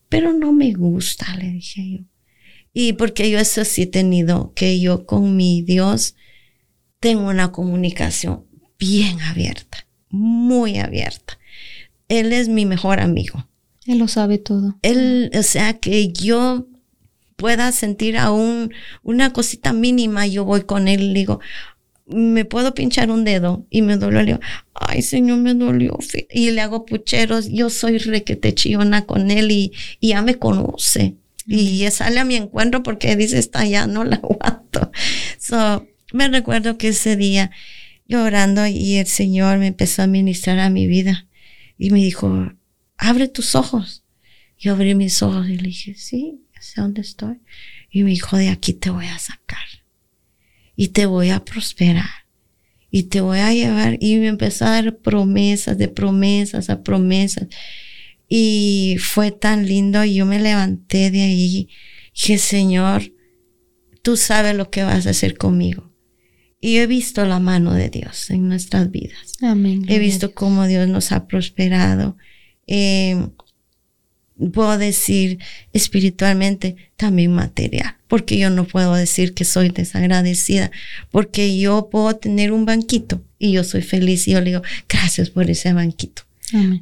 pero no me gusta, le dije yo. Y porque yo eso sí he tenido, que yo con mi Dios tengo una comunicación bien abierta, muy abierta. Él es mi mejor amigo. Él lo sabe todo. Él, o sea, que yo pueda sentir aún una cosita mínima, yo voy con él y digo, me puedo pinchar un dedo y me dolió. Le digo, ay, señor, me dolió. Y le hago pucheros. Yo soy requete chillona con él y, y ya me conoce. Y sale a mi encuentro porque dice, está ya, no la [LAUGHS] aguanto. So, me recuerdo que ese día llorando y el Señor me empezó a ministrar a mi vida y me dijo, abre tus ojos. Yo abrí mis ojos y le dije, sí, sé dónde estoy. Y me dijo, de aquí te voy a sacar y te voy a prosperar y te voy a llevar. Y me empezó a dar promesas, de promesas a promesas. Y fue tan lindo y yo me levanté de ahí. Y dije, Señor, tú sabes lo que vas a hacer conmigo. Y he visto la mano de Dios en nuestras vidas. Amén. He visto cómo Dios nos ha prosperado. Eh, puedo decir espiritualmente, también material, porque yo no puedo decir que soy desagradecida, porque yo puedo tener un banquito y yo soy feliz y yo le digo, gracias por ese banquito.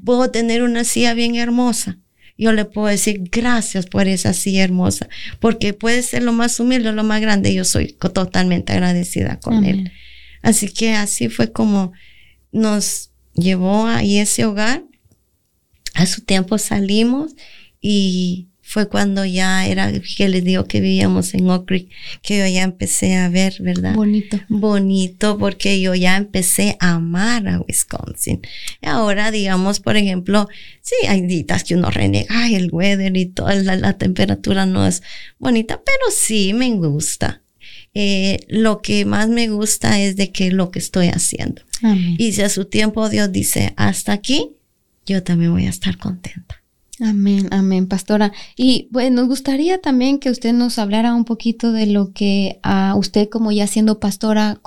Puedo tener una silla bien hermosa yo le puedo decir gracias por esa silla hermosa, porque puede ser lo más humilde o lo más grande, yo soy totalmente agradecida con él. Así que así fue como nos llevó ahí ese hogar. A su tiempo salimos y fue cuando ya era que les digo que vivíamos en Oak Creek, que yo ya empecé a ver, ¿verdad? Bonito. Bonito, porque yo ya empecé a amar a Wisconsin. Y ahora, digamos, por ejemplo, sí, hay días que uno renega, ay, el weather y toda la, temperatura no es bonita, pero sí me gusta. Eh, lo que más me gusta es de que lo que estoy haciendo. Y si a su tiempo Dios dice, hasta aquí, yo también voy a estar contenta. Amén, amén, pastora. Y bueno, nos gustaría también que usted nos hablara un poquito de lo que a usted como ya siendo pastora,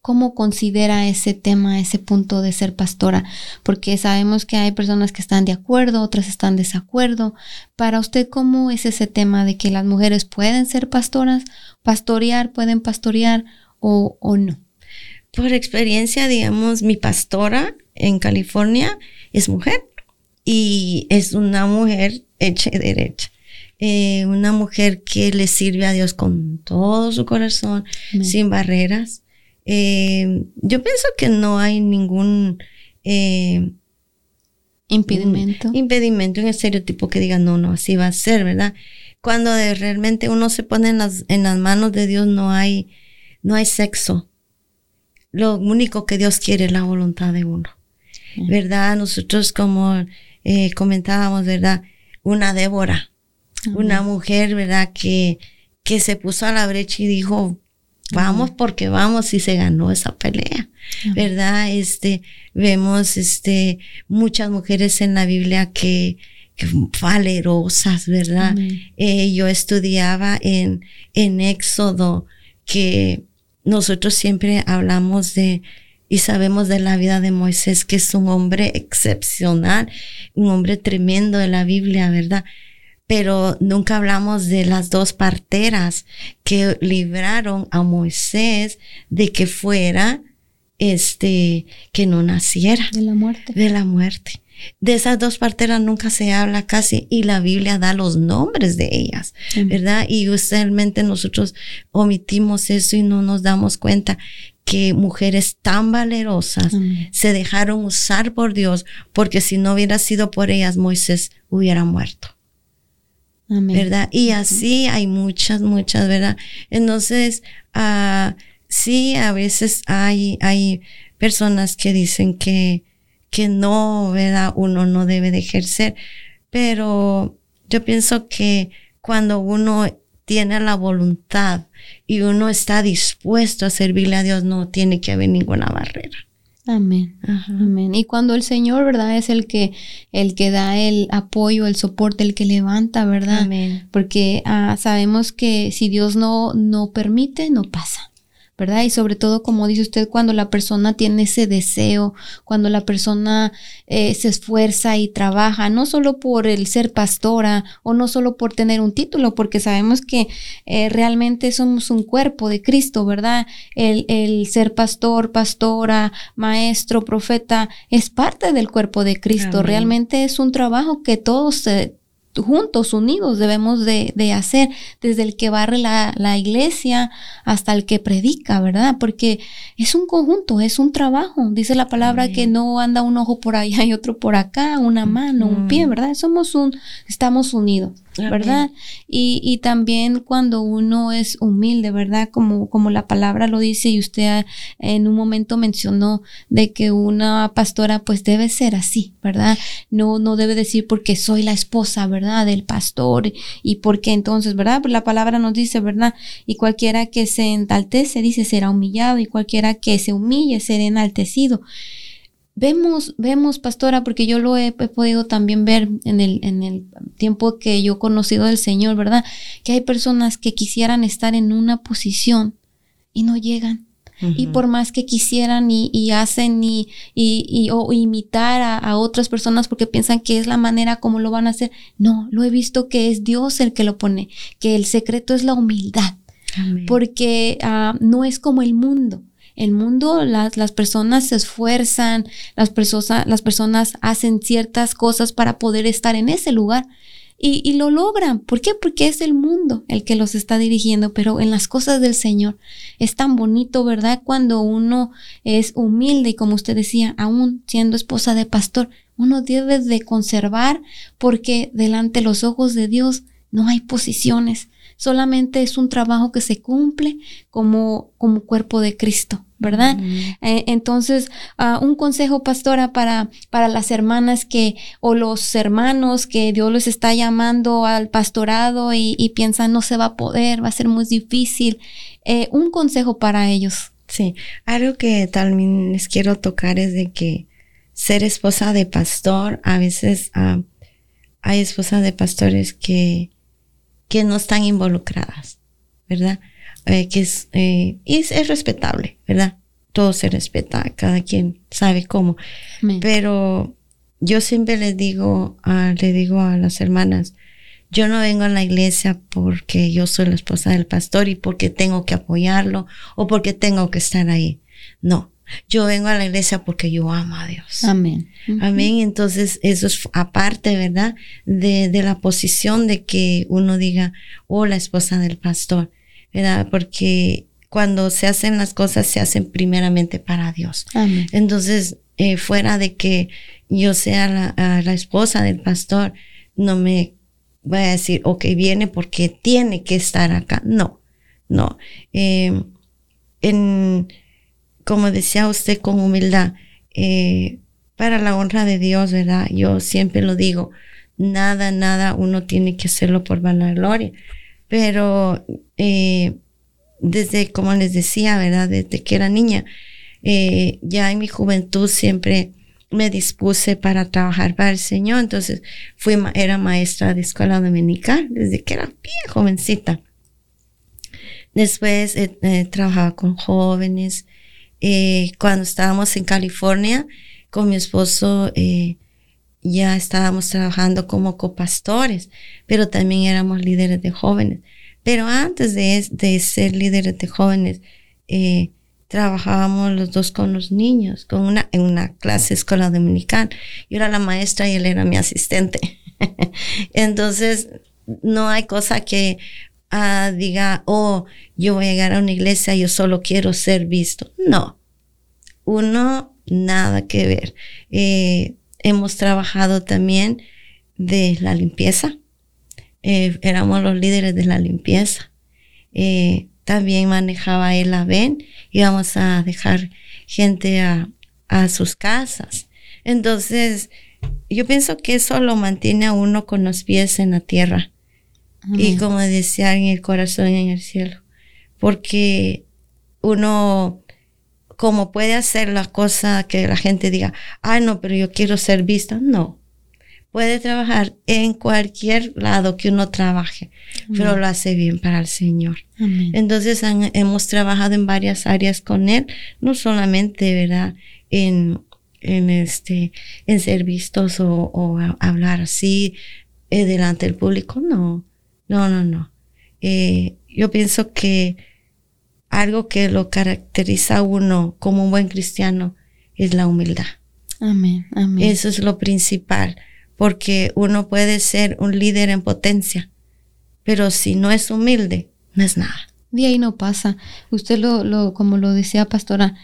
cómo considera ese tema, ese punto de ser pastora, porque sabemos que hay personas que están de acuerdo, otras están de desacuerdo. Para usted, ¿cómo es ese tema de que las mujeres pueden ser pastoras, pastorear, pueden pastorear o, o no? Por experiencia, digamos, mi pastora en California es mujer y es una mujer hecha y derecha. Eh, una mujer que le sirve a Dios con todo su corazón, sin barreras. Eh, yo pienso que no hay ningún eh, impedimento. impedimento, un estereotipo que diga, no, no, así va a ser, ¿verdad? Cuando realmente uno se pone en las, en las manos de Dios, no hay, no hay sexo. Lo único que Dios quiere es la voluntad de uno. ¿Verdad? Nosotros como eh, comentábamos, ¿verdad? Una Débora, una mujer, ¿verdad? Que, que se puso a la brecha y dijo, vamos porque vamos y se ganó esa pelea, ¿verdad? Este, vemos, este, muchas mujeres en la Biblia que, que valerosas, ¿verdad? Eh, yo estudiaba en, en Éxodo que nosotros siempre hablamos de y sabemos de la vida de Moisés que es un hombre excepcional, un hombre tremendo de la Biblia, ¿verdad? Pero nunca hablamos de las dos parteras que libraron a Moisés de que fuera, este, que no naciera. De la muerte. De la muerte. De esas dos parteras nunca se habla casi y la Biblia da los nombres de ellas, ¿verdad? Y usualmente nosotros omitimos eso y no nos damos cuenta que mujeres tan valerosas se dejaron usar por Dios, porque si no hubiera sido por ellas, Moisés hubiera muerto. ¿Verdad? Y así hay muchas, muchas, ¿verdad? Entonces, uh, sí, a veces hay, hay personas que dicen que, que no, ¿verdad? Uno no debe de ejercer, pero yo pienso que cuando uno tiene la voluntad y uno está dispuesto a servirle a Dios, no tiene que haber ninguna barrera. Amén. Amén. Y cuando el Señor, ¿verdad? Es el que, el que da el apoyo, el soporte, el que levanta, ¿verdad? Amén. Porque ah, sabemos que si Dios no, no permite, no pasa. ¿Verdad? Y sobre todo, como dice usted, cuando la persona tiene ese deseo, cuando la persona eh, se esfuerza y trabaja, no solo por el ser pastora o no solo por tener un título, porque sabemos que eh, realmente somos un cuerpo de Cristo, ¿verdad? El, el, ser pastor, pastora, maestro, profeta, es parte del cuerpo de Cristo. Realmente es un trabajo que todos juntos, unidos, debemos de, de, hacer, desde el que barre la, la, iglesia hasta el que predica, ¿verdad? Porque es un conjunto, es un trabajo. Dice la palabra que no anda un ojo por allá [LAUGHS] y otro por acá, una mano, un pie, ¿verdad? Somos un, estamos unidos. ¿Verdad? Y, y, también cuando uno es humilde, ¿verdad? Como, como la palabra lo dice y usted en un momento mencionó de que una pastora pues debe ser así, ¿verdad? No, no debe decir porque soy la esposa, ¿verdad? Del pastor y porque entonces, ¿verdad? Pues la palabra nos dice, ¿verdad? Y cualquiera que se enaltece, dice, será humillado y cualquiera que se humille será enaltecido. Vemos, vemos, pastora, porque yo lo he, podido también ver en el, en el tiempo que yo he conocido del Señor, ¿verdad? Que hay personas que quisieran estar en una posición y no llegan. Y por más que quisieran y, hacen y, y, o imitar a, otras personas porque piensan que es la manera como lo van a hacer, no, lo he visto que es Dios el que lo pone, que el secreto es la humildad, porque ah, no es como el mundo el mundo, las, las personas se esfuerzan, las, personas las personas hacen ciertas cosas para poder estar en ese lugar. y, y, lo logran. ¿Por qué? Porque es el mundo el que los está dirigiendo, pero en las cosas del Señor es tan bonito, ¿verdad? Cuando uno es humilde y como usted decía, aún siendo esposa de pastor, uno debe de conservar porque delante de los ojos de Dios no hay posiciones, solamente es un trabajo que se cumple como, como cuerpo de Cristo. ¿verdad? Eh, entonces, ah, un consejo, pastora, para, para las hermanas que, o los hermanos que Dios les está llamando al pastorado y, piensan no se va a poder, va a ser muy difícil. Eh, un consejo para ellos. Sí, algo que también les quiero tocar es de que ser esposa de pastor, a veces ah, hay esposas de pastores que, que no están involucradas, ¿verdad? Eh, que es, eh, es, respetable, ¿verdad? Todo se respeta, cada quien sabe cómo. Pero yo siempre les digo, le digo a las hermanas, yo no vengo a la iglesia porque yo soy la esposa del pastor y porque tengo que apoyarlo o porque tengo que estar ahí. No, yo vengo a la iglesia porque yo amo a Dios. Amén. Amén. Entonces, eso es aparte, ¿verdad? De, de, la posición de que uno diga, oh, la esposa del pastor, ¿verdad? Porque cuando se hacen las cosas, se hacen primeramente para Dios. Amén. Entonces, eh, fuera de que yo sea la, la, esposa del pastor, no me voy a decir, ok, viene porque tiene que estar acá. No, no. Eh, en como decía usted, con humildad, eh, para la honra de Dios, ¿verdad? Yo siempre lo digo, nada, nada, uno tiene que hacerlo por vanagloria. Pero eh, desde, como les decía, ¿verdad? Desde que era niña, eh, ya en mi juventud siempre me dispuse para trabajar para el Señor. Entonces, fui, era maestra de escuela dominical desde que era bien jovencita. Después trabajaba con jóvenes, eh, cuando estábamos en California con mi esposo, eh, ya estábamos trabajando como copastores, pero también éramos líderes de jóvenes. Pero antes de, de ser líderes de jóvenes, eh, trabajábamos los dos con los niños, con una, en una clase escuela dominical. Yo era la maestra y él era mi asistente. [LAUGHS] Entonces, no hay cosa que diga, oh, yo voy a llegar a una iglesia, yo solo quiero ser visto. No, uno, nada que ver. Eh, hemos trabajado también de la limpieza. Eh, éramos los líderes de la limpieza. Eh, también manejaba el AVEN, íbamos a dejar gente a, a sus casas. Entonces, yo pienso que eso lo mantiene a uno con los pies en la tierra y como decía, en el corazón en el cielo. Porque uno, como puede hacer la cosa que la gente diga, ah, no, pero yo quiero ser vista. No. Puede trabajar en cualquier lado que uno trabaje, pero lo hace bien para el Señor. Entonces hemos trabajado en varias áreas con Él, no solamente, ¿verdad? En, en este, en ser vistos o, hablar así eh, delante del público, no no, no, no. Eh, yo pienso que algo que lo caracteriza a uno como un buen cristiano es la humildad. Amén, amén. Eso es lo principal, porque uno puede ser un líder en potencia, pero si no es humilde, no es nada. De ahí no pasa. Usted lo, lo como lo decía pastora,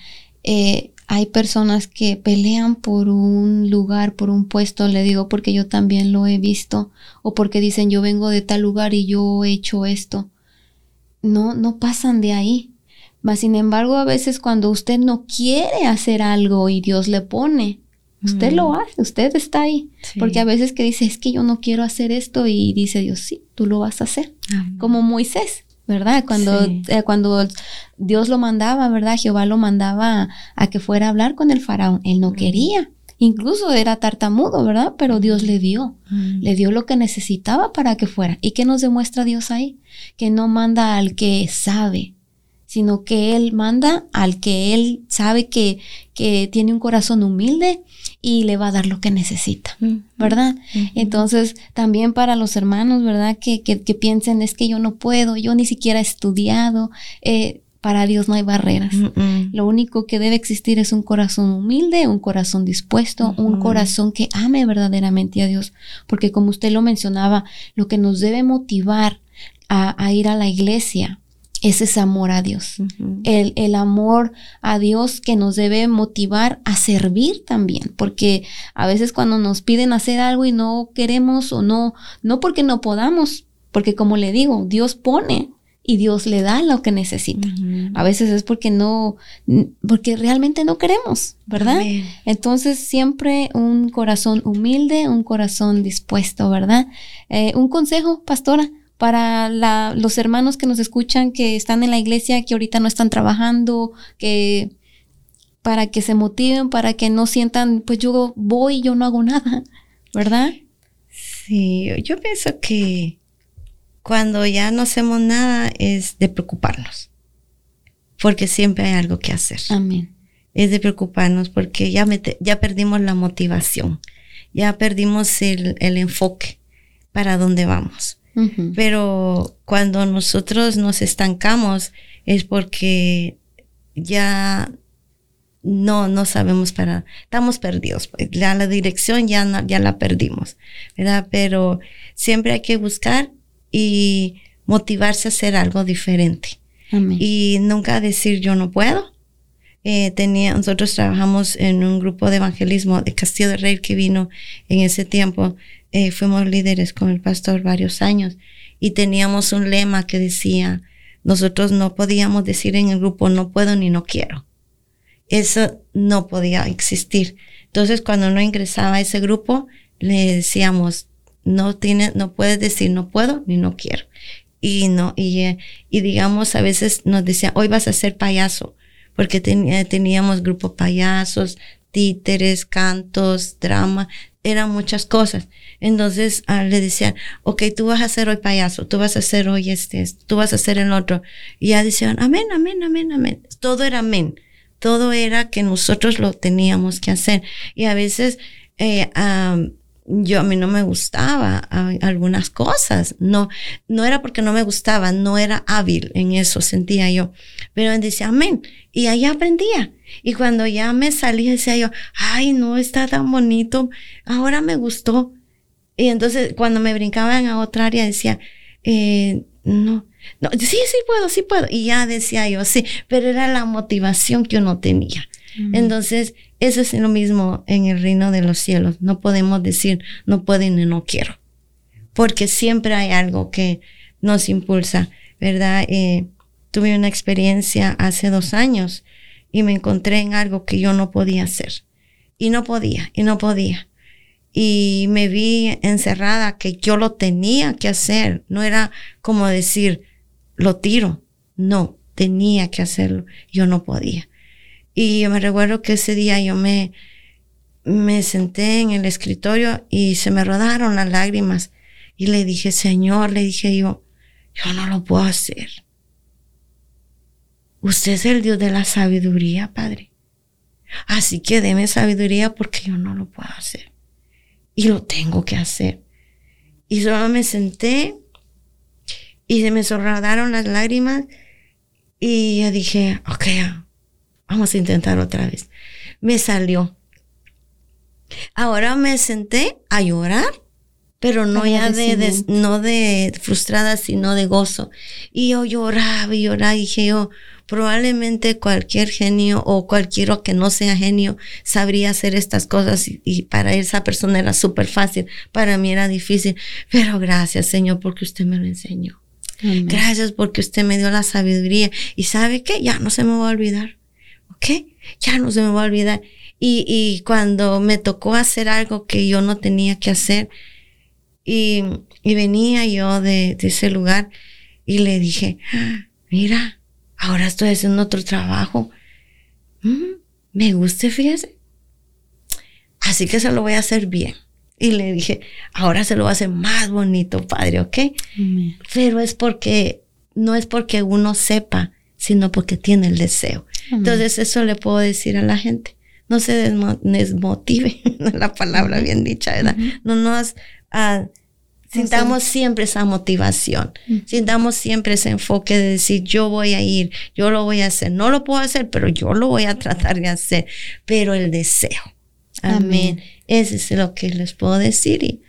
eh, hay personas que pelean por un lugar, por un puesto, le digo porque yo también lo he visto, o porque dicen yo vengo de tal lugar y yo he hecho esto. No, no pasan de ahí. Mas sin embargo, a veces cuando usted no quiere hacer algo y Dios le pone, usted lo mm. hace, usted está ahí. Porque a veces que dice, es que yo no quiero hacer esto y dice Dios, sí, tú lo vas a hacer. Como Moisés. ¿Verdad? Cuando, eh, cuando Dios lo mandaba, ¿verdad? Jehová lo mandaba a, que fuera a hablar con el faraón. Él no quería. Incluso era tartamudo, ¿verdad? Pero Dios le dio. Le dio lo que necesitaba para que fuera. ¿Y qué nos demuestra Dios ahí? Que no manda al que sabe, sino que Él manda al que Él sabe que, que tiene un corazón humilde y le va a dar lo que necesita, ¿verdad? Entonces, también para los hermanos, ¿verdad? Que, que, piensen, es que yo no puedo, yo ni siquiera he estudiado. Eh, Para Dios no hay barreras. Lo único que debe existir es un corazón humilde, un corazón dispuesto, un corazón que ame verdaderamente a Dios. Porque como usted lo mencionaba, lo que nos debe motivar a, a ir a la iglesia es ese amor a Dios. El, el amor a Dios que nos debe motivar a servir también, porque a veces cuando nos piden hacer algo y no queremos o no, no porque no podamos, porque como le digo, Dios pone y Dios le da lo que necesita. A veces es porque no, porque realmente no queremos, ¿verdad? Amén. Entonces siempre un corazón humilde, un corazón dispuesto, ¿verdad? Eh, un consejo, pastora, para la- los hermanos que nos escuchan, que están en la iglesia, que ahorita no están trabajando, que para que se motiven, para que no sientan, pues yo voy y yo no hago nada, [LAUGHS] ¿verdad? Sí, yo pienso que cuando ya no hacemos nada es de preocuparnos, porque siempre hay algo que hacer. Amén. Es de preocuparnos porque ya, ya perdimos la motivación, ya perdimos el, el enfoque para dónde vamos. Pero cuando nosotros nos estancamos es porque ya no, no sabemos para, estamos perdidos. pues, Ya la dirección ya, no- ya la perdimos, ¿verdad? Pero siempre hay que buscar y motivarse a hacer algo diferente Amén. y nunca decir yo no puedo. Eh, tenía, nosotros trabajamos en un grupo de evangelismo de Castillo de Rey que vino en ese tiempo. Eh, fuimos líderes con el pastor varios años y teníamos un lema que decía, nosotros no podíamos decir en el grupo no puedo ni no quiero. Eso no podía existir. Entonces cuando no ingresaba a ese grupo, le decíamos, no tiene, no puedes decir no puedo ni no quiero. Y no, y, eh, digamos, a veces nos decían, hoy vas a ser payaso, porque ten- teníamos grupo payasos, títeres, cantos, drama, eran muchas cosas. Entonces ah, le decían, ok, tú vas a ser hoy payaso, tú vas a ser hoy este, tú vas a ser el otro. Y ya decían, amén, amén, amén, amén. Todo era amén. Todo era que nosotros lo teníamos que hacer. Y a veces, eh, am, yo a mí no me gustaba algunas cosas. No, no era porque no me gustaba, no era hábil en eso, sentía yo. Pero él decía, amén. Y ahí aprendía. Y cuando ya me salía, decía yo, ay, no, está tan bonito. Ahora me gustó. Y entonces cuando me brincaban a otra área decía, eh, no, no, sí, sí puedo, sí puedo. Y ya decía yo, sí, pero era la motivación que uno tenía. Entonces, eso es lo mismo en el reino de los cielos. No podemos decir, no puedo y no quiero. Porque siempre hay algo que nos impulsa, ¿verdad? Eh, tuve una experiencia hace dos años y me encontré en algo que yo no podía hacer. Y no podía, y no podía. Y me vi encerrada que yo lo tenía que hacer. No era como decir, lo tiro. No, tenía que hacerlo. Yo no podía. Y yo me recuerdo que ese día yo me, me senté en el escritorio y se me rodaron las lágrimas. Y le dije, Señor, le dije yo, yo no lo puedo hacer. Usted es el Dios de la sabiduría, Padre. Así que deme sabiduría porque yo no lo puedo hacer. Y lo tengo que hacer. Y solo me senté y se me rodaron las lágrimas y yo dije, ok, vamos a intentar otra vez. Me salió. Ahora me senté a llorar, pero no ya de, de- no de frustrada, sino de gozo. Y yo lloraba y lloraba y dije yo, probablemente cualquier genio o cualquiera que no sea genio sabría hacer estas cosas y, y para esa persona era súper fácil, para mí era difícil, pero gracias Señor porque usted me lo enseñó. Amén. Gracias porque usted me dio la sabiduría. Y sabe qué, ya no se me va a olvidar. ¿Ok? Ya no se me va a olvidar. Y, y cuando me tocó hacer algo que yo no tenía que hacer, y, y venía yo de, de ese lugar y le dije, "Ah, mira, ahora estoy haciendo otro trabajo. Mm, me gusta, fíjese. Así que se lo voy a hacer bien. Y le dije, ahora se lo voy a hacer más bonito, padre, ¿ok? Pero es porque no es porque uno sepa, sino porque tiene el deseo. Entonces eso le puedo decir a la gente. No se desmo- desmotive, [LAUGHS] la palabra bien dicha, ¿verdad? No nos ah, Sintamos siempre esa motivación, sintamos siempre ese enfoque de decir, yo voy a ir, yo lo voy a hacer. No lo puedo hacer, pero yo lo voy a tratar de hacer. Pero el deseo. Amén. Ese es lo que les puedo decir. Y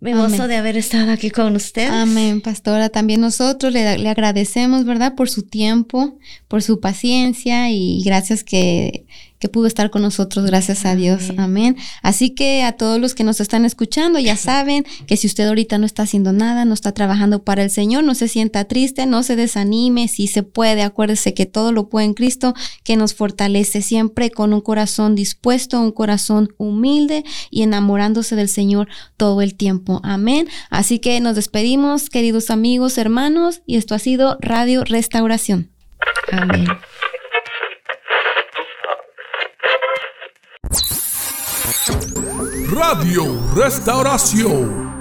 me gozo de haber estado aquí con ustedes. Amén, pastora. También nosotros le, le, agradecemos, ¿verdad? Por su tiempo, por su paciencia y gracias que que pudo estar con nosotros, gracias a Dios. Amén. Así que a todos los que nos están escuchando, ya saben que si usted ahorita no está haciendo nada, no está trabajando para el Señor, no se sienta triste, no se desanime, si se puede, acuérdese que todo lo puede en Cristo, que nos fortalece siempre con un corazón dispuesto, un corazón humilde y enamorándose del Señor todo el tiempo. Amén. Así que nos despedimos, queridos amigos, hermanos, y esto ha sido Radio Restauración. Amén. Radio Restauración.